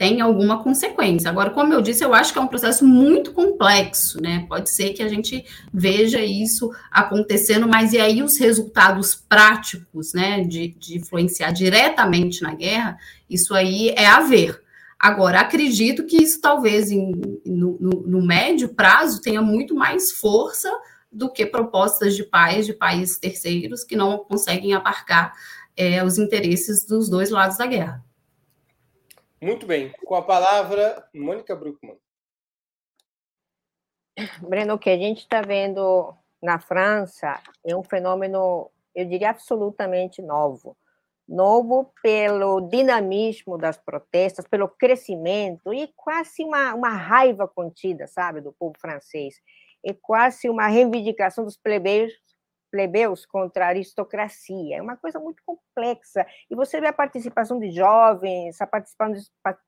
Speaker 2: tem alguma consequência. Agora, como eu disse, eu acho que é um processo muito complexo, né? Pode ser que a gente veja isso acontecendo, mas e aí os resultados práticos, né, de, de influenciar diretamente na guerra, isso aí é a ver. Agora, acredito que isso talvez em, no, no, no médio prazo tenha muito mais força do que propostas de paz de países terceiros que não conseguem abarcar é, os interesses dos dois lados da guerra.
Speaker 1: Muito bem. Com a palavra, Mônica Bruckmann.
Speaker 3: Breno, o que a gente está vendo na França é um fenômeno, eu diria, absolutamente novo. Novo pelo dinamismo das protestas, pelo crescimento e quase uma, uma raiva contida, sabe, do povo francês. É quase uma reivindicação dos plebeios plebeus contra a aristocracia. É uma coisa muito complexa. E você vê a participação de jovens, a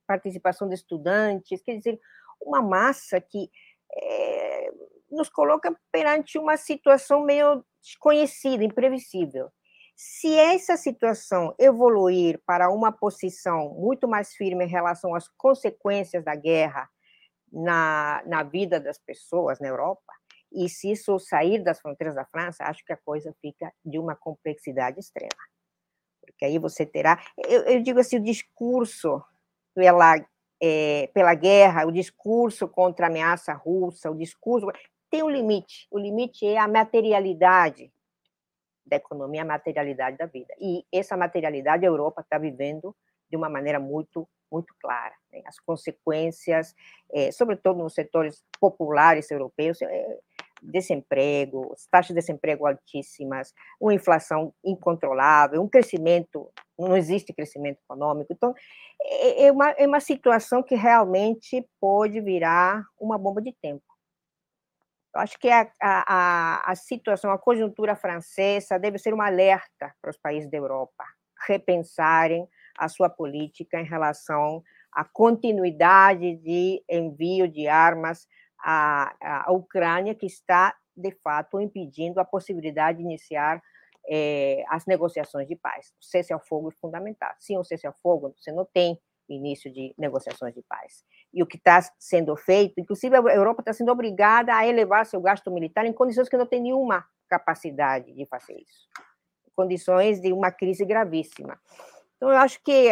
Speaker 3: participação de, estudantes, quer dizer, uma massa que é, nos coloca perante uma situação meio desconhecida, imprevisível. Se essa situação evoluir para uma posição muito mais firme em relação às consequências da guerra na, na vida das pessoas na Europa, e se isso sair das fronteiras da França, acho que a coisa fica de uma complexidade extrema. Porque aí você terá. Eu, eu digo assim: o discurso pela, é, pela guerra, o discurso contra a ameaça russa, o discurso. tem um limite. O limite é a materialidade da economia, a materialidade da vida. E essa materialidade a Europa está vivendo de uma maneira muito muito clara. Né? As consequências, é, sobretudo nos setores populares europeus, é, desemprego, taxas de desemprego altíssimas, uma inflação incontrolável, um crescimento, não existe crescimento econômico. Então, é, é uma, é uma situação que realmente pode virar uma bomba de tempo. Eu acho que a, a, a situação, a conjuntura francesa deve ser um alerta para os países da Europa repensarem a sua política em relação à continuidade de envio de armas a, a Ucrânia, que está, de fato, impedindo a possibilidade de iniciar é, as negociações de paz. O cessar-fogo é fundamental. Sem o cessar-fogo, você não tem início de negociações de paz. E o que está sendo feito, inclusive a Europa está sendo obrigada a elevar seu gasto militar em condições que não tem nenhuma capacidade de fazer isso. Condições de uma crise gravíssima. Então, eu acho que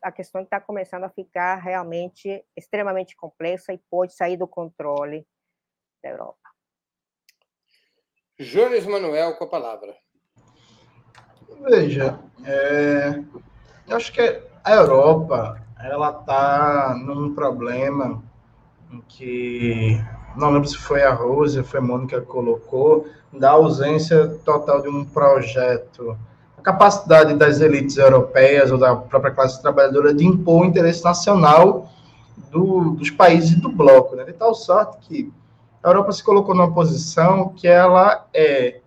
Speaker 3: a questão está começando a ficar realmente extremamente complexa e pode sair do controle da Europa.
Speaker 1: Jones Manuel, com a palavra.
Speaker 4: Veja, é, eu acho que a Europa ela está num problema em que não lembro se foi a Rose, foi a Mônica que colocou, da ausência total de um projeto capacidade das elites europeias ou da própria classe trabalhadora de impor o interesse nacional do, dos países do bloco, né? de tal sorte que a Europa se colocou numa posição que ela é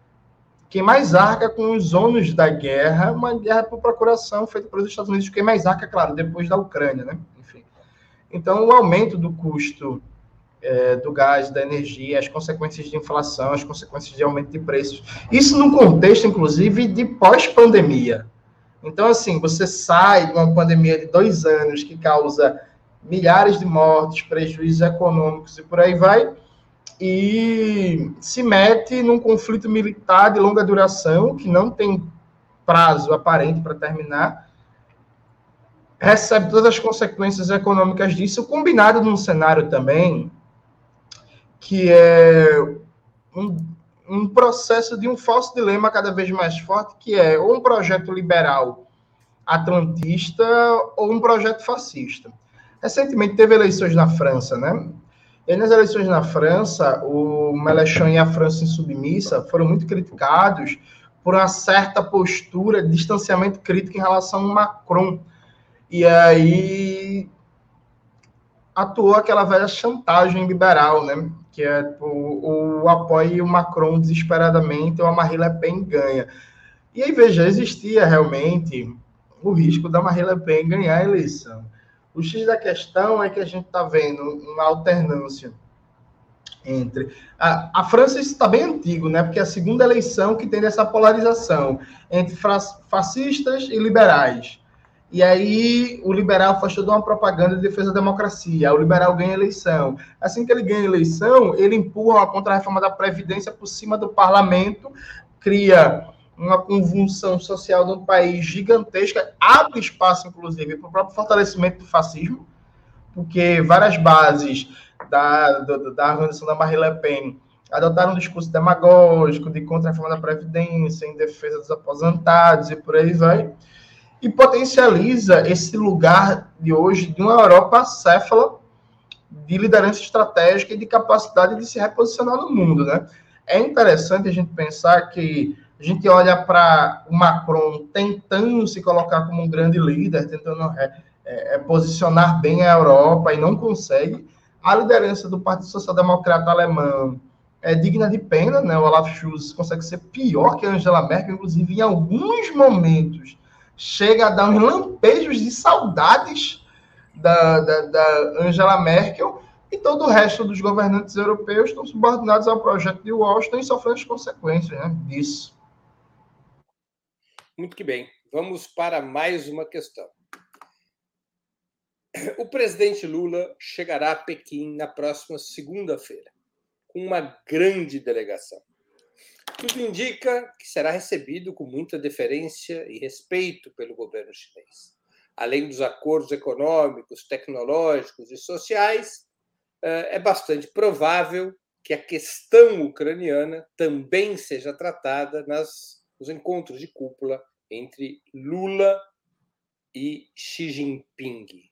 Speaker 4: quem mais arca com os ônus da guerra, uma guerra por procuração feita pelos Estados Unidos, quem mais arca, claro, depois da Ucrânia, né? Enfim. Então, o aumento do custo é, do gás, da energia, as consequências de inflação, as consequências de aumento de preços. Isso num contexto, inclusive, de pós-pandemia. Então, assim, você sai de uma pandemia de dois anos que causa milhares de mortes, prejuízos econômicos e por aí vai, e se mete num conflito militar de longa duração, que não tem prazo aparente para terminar, recebe todas as consequências econômicas disso, combinado num cenário também que é um, um processo de um falso dilema cada vez mais forte, que é ou um projeto liberal atlantista ou um projeto fascista. Recentemente teve eleições na França, né? E nas eleições na França, o Mélenchon e a França Insubmissa foram muito criticados por uma certa postura de distanciamento crítico em relação ao Macron. E aí atuou aquela velha chantagem liberal, né? Que é o, o apoio o Macron desesperadamente ou a Marine Le Pen ganha. E aí, veja, existia realmente o risco da Marine Le Pen ganhar a eleição. O X da questão é que a gente está vendo uma alternância entre. A, a França está bem antigo, né? Porque é a segunda eleição que tem essa polarização entre fascistas e liberais. E aí o liberal faz toda uma propaganda de defesa da democracia. O liberal ganha eleição. Assim que ele ganha eleição, ele empurra a contra-reforma da Previdência por cima do parlamento, cria uma convulsão social no país gigantesca, abre espaço, inclusive, para o próprio fortalecimento do fascismo, porque várias bases da, da, da organização da Marine Le Pen adotaram um discurso demagógico de contra-reforma da Previdência, em defesa dos aposentados e por aí vai, e potencializa esse lugar de hoje de uma Europa céfala de liderança estratégica e de capacidade de se reposicionar no mundo, né? É interessante a gente pensar que a gente olha para o Macron tentando se colocar como um grande líder, tentando é, é, é, posicionar bem a Europa e não consegue. A liderança do Partido Social Democrata alemão é digna de pena, né? O Olaf Scholz consegue ser pior que Angela Merkel, inclusive em alguns momentos chega a dar uns lampejos de saudades da, da, da Angela Merkel e todo o resto dos governantes europeus estão subordinados ao projeto de Washington e sofrendo as consequências né, disso.
Speaker 1: Muito que bem. Vamos para mais uma questão. O presidente Lula chegará a Pequim na próxima segunda-feira, com uma grande delegação. Tudo indica que será recebido com muita deferência e respeito pelo governo chinês. Além dos acordos econômicos, tecnológicos e sociais, eh, é bastante provável que a questão ucraniana também seja tratada nas os encontros de cúpula entre Lula e Xi Jinping.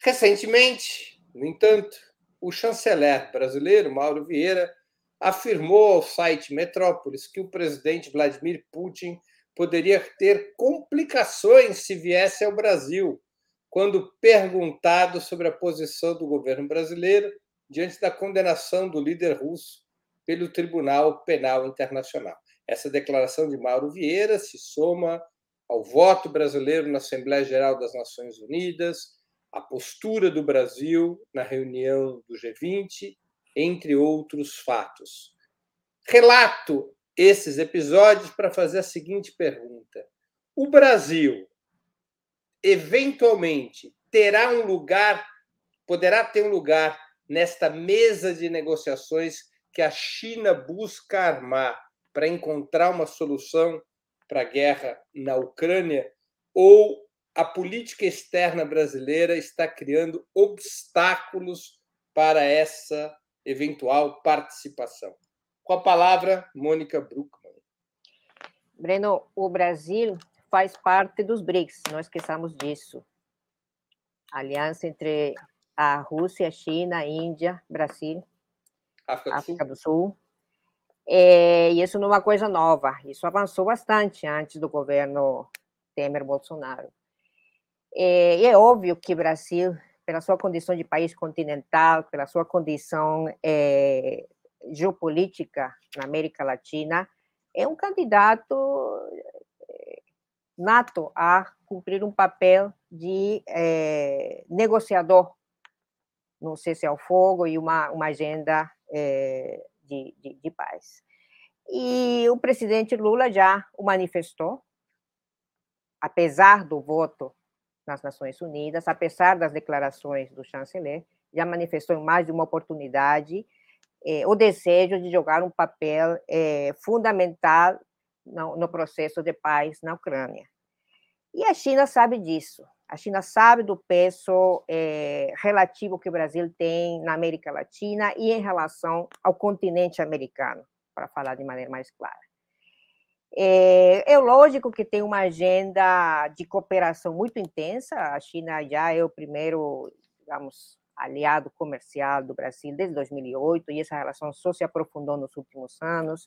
Speaker 1: Recentemente, no entanto, o chanceler brasileiro, Mauro Vieira, afirmou ao site Metrópolis que o presidente Vladimir Putin poderia ter complicações se viesse ao Brasil, quando perguntado sobre a posição do governo brasileiro diante da condenação do líder russo pelo Tribunal Penal Internacional. Essa declaração de Mauro Vieira se soma ao voto brasileiro na Assembleia Geral das Nações Unidas, a postura do Brasil na reunião do G20, entre outros fatos. Relato esses episódios para fazer a seguinte pergunta: O Brasil eventualmente terá um lugar, poderá ter um lugar nesta mesa de negociações que a China busca armar para encontrar uma solução para a guerra na Ucrânia ou a política externa brasileira está criando obstáculos para essa eventual participação? Com a palavra, Mônica Bruckmann.
Speaker 3: Breno, o Brasil faz parte dos BRICS, não esqueçamos disso. Aliança entre a Rússia, a China, a Índia, Brasil, África do África Sul. Do Sul é, e isso não é uma coisa nova, isso avançou bastante antes do governo Temer-Bolsonaro. É, e é óbvio que o Brasil, pela sua condição de país continental, pela sua condição é, geopolítica na América Latina, é um candidato eh, nato a cumprir um papel de é, negociador no ao fogo e uma, uma agenda é, de, de, de paz. E o presidente Lula já o manifestou, apesar do voto nas Nações Unidas, apesar das declarações do chanceler, já manifestou em mais de uma oportunidade é, o desejo de jogar um papel é, fundamental no, no, processo de paz na Ucrânia. E a China sabe disso. A China sabe do peso é, relativo que o Brasil tem na América Latina e em relação ao continente americano, para falar de maneira mais clara. É, é, lógico que tem uma agenda de cooperação muito intensa. A China já é o primeiro, digamos, aliado comercial do Brasil desde 2008 e essa relação só se aprofundou nos últimos anos.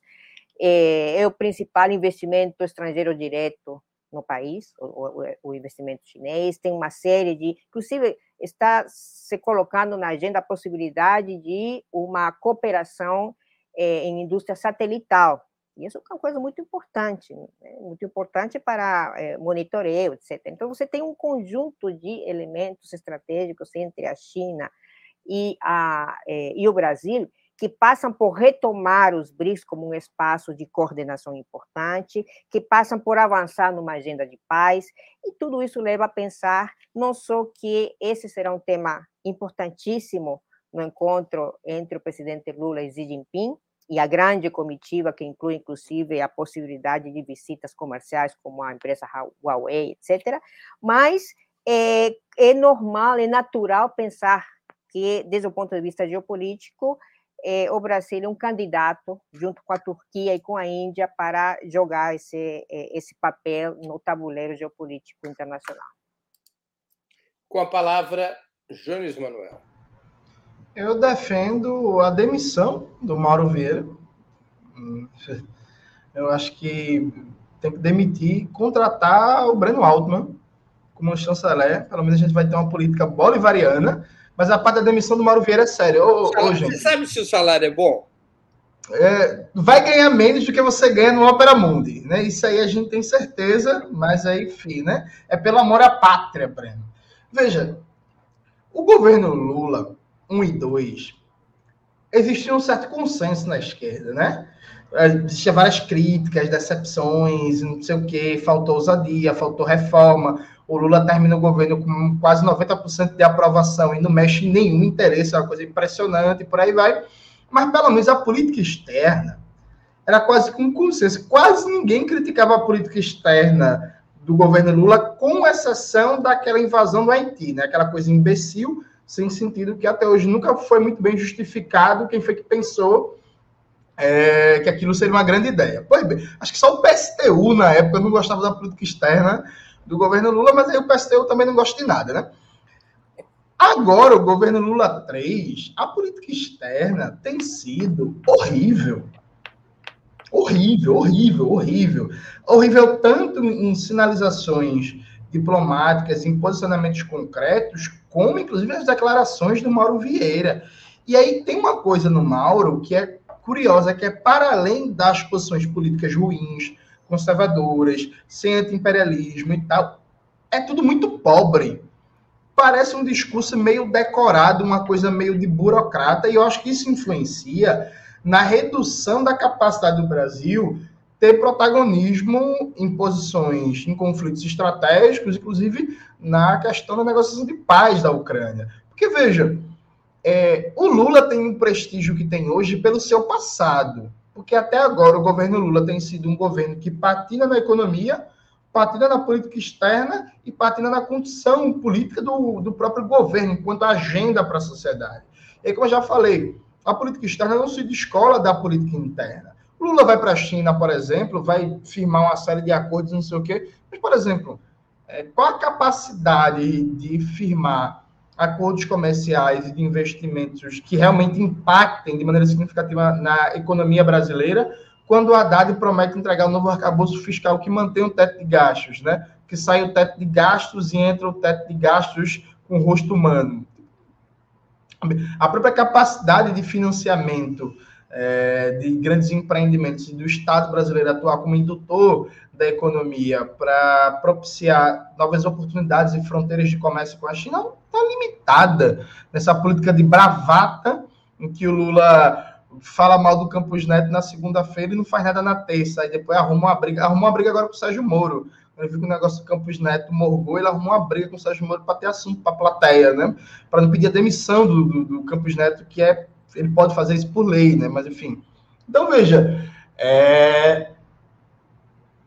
Speaker 3: É, é o principal investimento estrangeiro direto no país, o, o, o, investimento chinês. Tem uma série de, inclusive, está se colocando na agenda a possibilidade de uma cooperação é, em indústria satelital isso é uma coisa muito importante, né? muito importante para é, monitoreio, etc. Então, você tem um conjunto de elementos estratégicos entre a China e, a, é, e o Brasil que passam por retomar os BRICS como um espaço de coordenação importante, que passam por avançar numa agenda de paz, e tudo isso leva a pensar não só que esse será um tema importantíssimo no encontro entre o presidente Lula e Xi Jinping, e a grande comitiva, que inclui inclusive a possibilidade de visitas comerciais, como a empresa Huawei, etc. Mas é, é normal, é natural pensar que, desde o ponto de vista geopolítico, é, o Brasil é um candidato, junto com a Turquia e com a Índia, para jogar esse, é, esse papel no tabuleiro geopolítico internacional.
Speaker 1: Com a palavra, Jones Manuel.
Speaker 4: Eu defendo a demissão do Mauro Vieira. Eu acho que tem que demitir, contratar o Breno Altman como chanceler. Pelo menos a gente vai ter uma política bolivariana. Mas a parte da demissão do Mauro Vieira é séria. Ô,
Speaker 1: ô, você sabe se o salário é bom?
Speaker 4: É, vai ganhar menos do que você ganha no Opera Mundi, né? Isso aí a gente tem certeza, mas aí, enfim, né? É pelo amor à pátria, Breno. Veja, o governo Lula 1 e 2, existia um certo consenso na esquerda, né? Existiam várias críticas, decepções, não sei o quê, faltou ousadia, faltou reforma. O Lula termina o governo com quase 90% de aprovação e não mexe nenhum interesse, é uma coisa impressionante, por aí vai. Mas pelo menos a política externa era quase com consenso. Quase ninguém criticava a política externa do governo Lula, com exceção daquela invasão do Haiti, né? Aquela coisa imbecil sem sentido, que até hoje nunca foi muito bem justificado quem foi que pensou é, que aquilo seria uma grande ideia. Pois bem, acho que só o PSTU, na época, não gostava da política externa do governo Lula, mas aí o PSTU também não gosta de nada, né? Agora, o governo Lula 3, a política externa tem sido horrível. Horrível, horrível, horrível. Horrível tanto em sinalizações diplomáticas, em posicionamentos concretos, como inclusive as declarações do Mauro Vieira. E aí tem uma coisa no Mauro que é curiosa, que é para além das posições políticas ruins, conservadoras, sem anti-imperialismo e tal, é tudo muito pobre. Parece um discurso meio decorado, uma coisa meio de burocrata, e eu acho que isso influencia na redução da capacidade do Brasil ter protagonismo em posições, em conflitos estratégicos, inclusive na questão da negociação de paz da Ucrânia. Porque, veja, é, o Lula tem um prestígio que tem hoje pelo seu passado. Porque até agora o governo Lula tem sido um governo que patina na economia, patina na política externa e patina na condição política do, do próprio governo, enquanto agenda para a sociedade. E como eu já falei, a política externa não se descola da política interna. Lula vai para a China, por exemplo, vai firmar uma série de acordos, não sei o quê. Mas, por exemplo, é, qual a capacidade de firmar acordos comerciais e de investimentos que realmente impactem de maneira significativa na economia brasileira, quando o Haddad promete entregar um novo arcabouço fiscal que mantém o teto de gastos, né? Que sai o teto de gastos e entra o teto de gastos com rosto humano. A própria capacidade de financiamento é, de grandes empreendimentos do Estado brasileiro atuar como indutor da economia para propiciar novas oportunidades e fronteiras de comércio com a China está limitada nessa política de bravata em que o Lula fala mal do Campos Neto na segunda-feira e não faz nada na terça, aí depois arruma uma briga, arruma uma briga agora com o Sérgio Moro. Ele viu que o negócio do Campos Neto morgou, ele arrumou uma briga com o Sérgio Moro para ter assunto para a plateia, né? Para não pedir a demissão do, do, do, Campos Neto, que é. Ele pode fazer isso por lei, né? Mas enfim. Então, veja, é,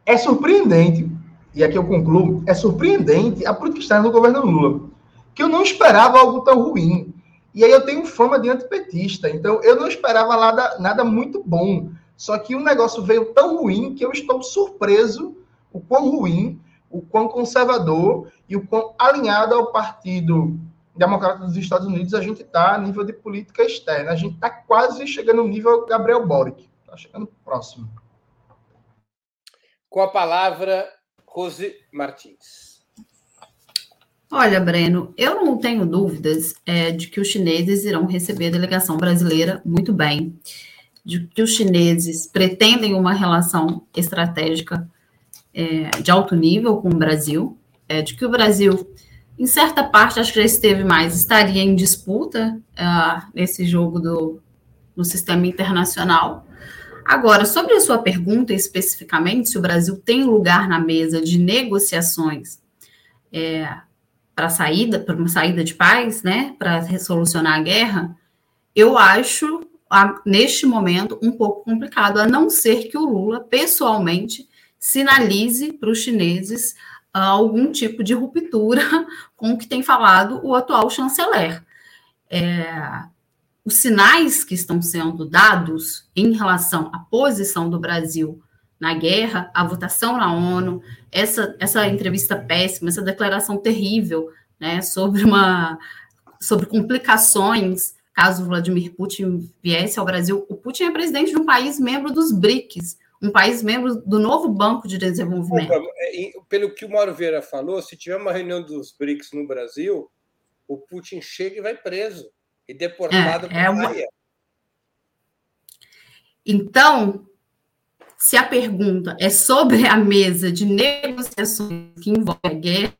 Speaker 4: é surpreendente, e aqui eu concluo, é surpreendente a política externa do governo Lula, que eu não esperava algo tão ruim. E aí eu tenho fama de antipetista, então eu não esperava nada, nada muito bom. Só que o negócio veio tão ruim que eu estou surpreso o quão ruim, o quão conservador e o quão alinhado ao Partido Democrata dos Estados Unidos a gente está a nível de política externa. A gente está quase chegando no nível Gabriel Boric. Está chegando próximo.
Speaker 1: Com a palavra, Rose Martins.
Speaker 2: Olha, Breno, eu não tenho dúvidas é, de que os chineses irão receber a delegação brasileira muito bem, de que os chineses pretendem uma relação estratégica é, de alto nível com o Brasil, é, de que o Brasil, em certa parte, acho que já esteve mais, estaria em disputa uh, nesse jogo do, no sistema internacional. Agora, sobre a sua pergunta especificamente, se o Brasil tem lugar na mesa de negociações é, para saída, para uma saída de paz, né, para resolucionar a guerra, eu acho a, neste momento um pouco complicado, a não ser que o Lula pessoalmente sinalize para os chineses algum tipo de ruptura com o que tem falado o atual chanceler. É, os sinais que estão sendo dados em relação à posição do Brasil na guerra, a votação na ONU, essa, essa entrevista péssima, essa declaração terrível né, sobre uma sobre complicações caso Vladimir Putin viesse ao Brasil. O Putin é presidente de um país membro dos BRICS, um país membro do novo Banco de Desenvolvimento.
Speaker 1: É, pelo que o Mauro Vieira falou, se tiver uma reunião dos BRICS no Brasil, o Putin chega e vai preso e deportado é, para a uma...
Speaker 2: Então, se a pergunta é sobre a mesa de negociações que envolve a guerra,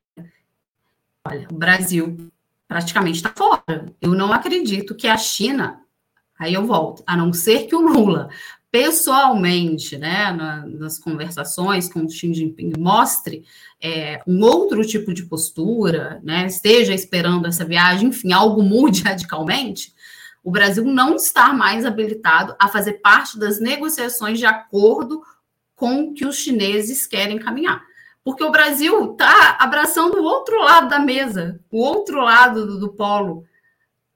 Speaker 2: olha, o Brasil praticamente está fora. Eu não acredito que a China, aí eu volto, a não ser que o Lula pessoalmente, né, na, nas conversações com Xi Jinping, mostre é, um outro tipo de postura, né, esteja esperando essa viagem, enfim, algo mude radicalmente, o Brasil não está mais habilitado a fazer parte das negociações de acordo com que os chineses querem caminhar. Porque o Brasil está abraçando o outro lado da mesa, o outro lado do, do polo.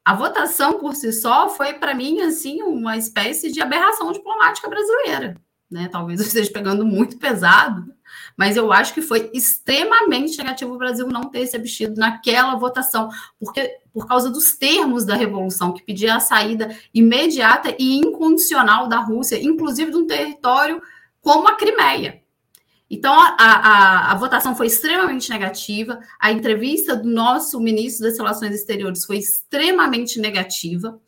Speaker 2: A votação por si só foi, para mim, assim, uma espécie de aberração diplomática brasileira. Né? Talvez eu esteja pegando muito pesado, mas eu acho que foi extremamente negativo o Brasil não ter se abstido naquela votação, porque por causa dos termos da revolução, que pedia a saída imediata e incondicional da Rússia, inclusive de um território como a Crimeia. Então, a, a, a, votação foi extremamente negativa, a entrevista do nosso ministro das Relações Exteriores foi extremamente negativa,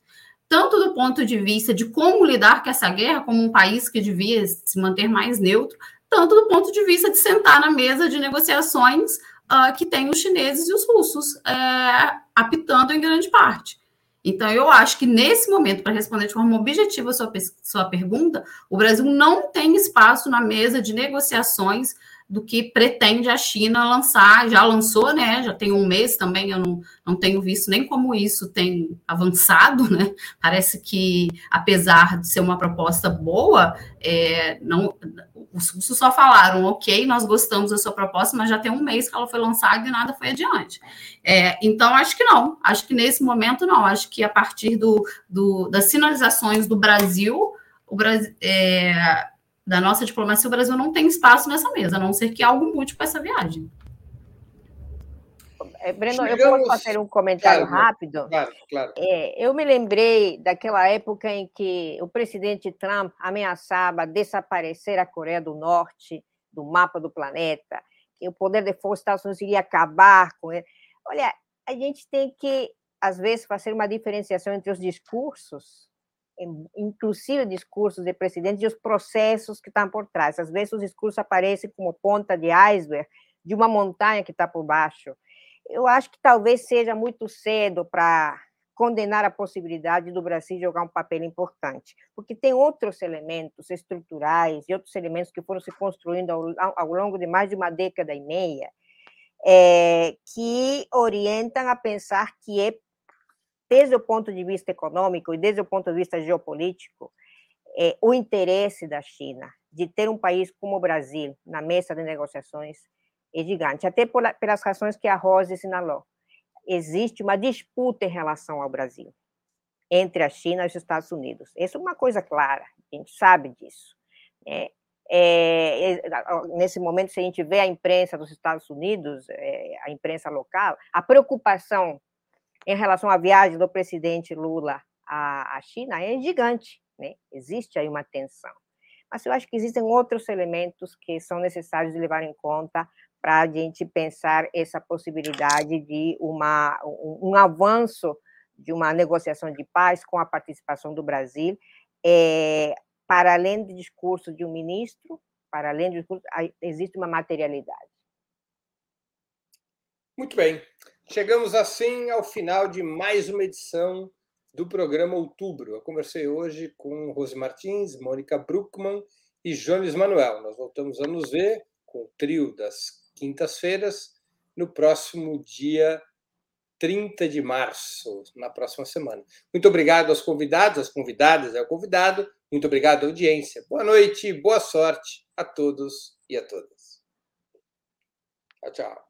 Speaker 2: tanto do ponto de vista de como lidar com essa guerra, como um país que devia se manter mais neutro, tanto do ponto de vista de sentar na mesa de negociações uh, que tem os chineses e os russos uh, apitando em grande parte. Então, eu acho que nesse momento, para responder de forma objetiva a sua, sua pergunta, o Brasil não tem espaço na mesa de negociações do que pretende a China lançar, já lançou, né? Já tem um mês também, eu não, não tenho visto nem como isso tem avançado, né? Parece que, apesar de ser uma proposta boa, é, não, os russos só falaram, ok, nós gostamos da sua proposta, mas já tem um mês que ela foi lançada e nada foi adiante. É, então, acho que não, acho que nesse momento não, acho que a partir do, do das sinalizações do Brasil, o Brasil. É, da nossa diplomacia, o Brasil não tem espaço nessa mesa, a não ser que algo mude para essa viagem.
Speaker 3: É, Breno, Chegamos... eu posso fazer um comentário claro, rápido?
Speaker 1: Claro, claro.
Speaker 3: É, eu me lembrei daquela época em que o presidente Trump ameaçava desaparecer a Coreia do Norte do mapa do planeta, que o poder de força dos Estados Unidos iria acabar com ele. Olha, a gente tem que, às vezes, fazer uma diferenciação entre os discursos inclusive discursos de presidentes e os processos que estão por trás. Às vezes os discursos aparecem como ponta de iceberg de uma montanha que está por baixo. Eu acho que talvez seja muito cedo para condenar a possibilidade do Brasil jogar um papel importante, porque tem outros elementos estruturais e outros elementos que foram se construindo ao, ao longo de mais de uma década e meia, é, que orientam a pensar que é, desde o ponto de vista econômico e desde o ponto de vista geopolítico, é, o interesse da China de ter um país como o Brasil na mesa de negociações é gigante, até por, pelas razões que a Rose assinalou existe uma disputa em relação ao Brasil entre a China e os Estados Unidos. Isso é uma coisa clara, a gente sabe disso. Né? É, é, nesse momento, se a gente vê a imprensa dos Estados Unidos, é, a imprensa local, a preocupação em relação à viagem do presidente Lula à, à China é gigante, né? existe aí uma tensão. Mas eu acho que existem outros elementos que são necessários de levar em conta para a gente pensar essa possibilidade de uma, um, um, avanço de uma negociação de paz com a participação do Brasil, é, para além do discurso de um ministro, para além do discurso, existe uma materialidade.
Speaker 1: Muito bem. Chegamos assim ao final de mais uma edição do programa Outubro. Eu conversei hoje com Rose Martins, Mônica Bruckmann e Jones Manuel. Nós voltamos a nos ver com o trio das quintas-feiras, no próximo dia 30 de março, na próxima semana. Muito obrigado aos convidados, às convidadas, ao convidado. Muito obrigado, audiência. Boa noite, boa sorte a todos e a todas. Tchau, tchau.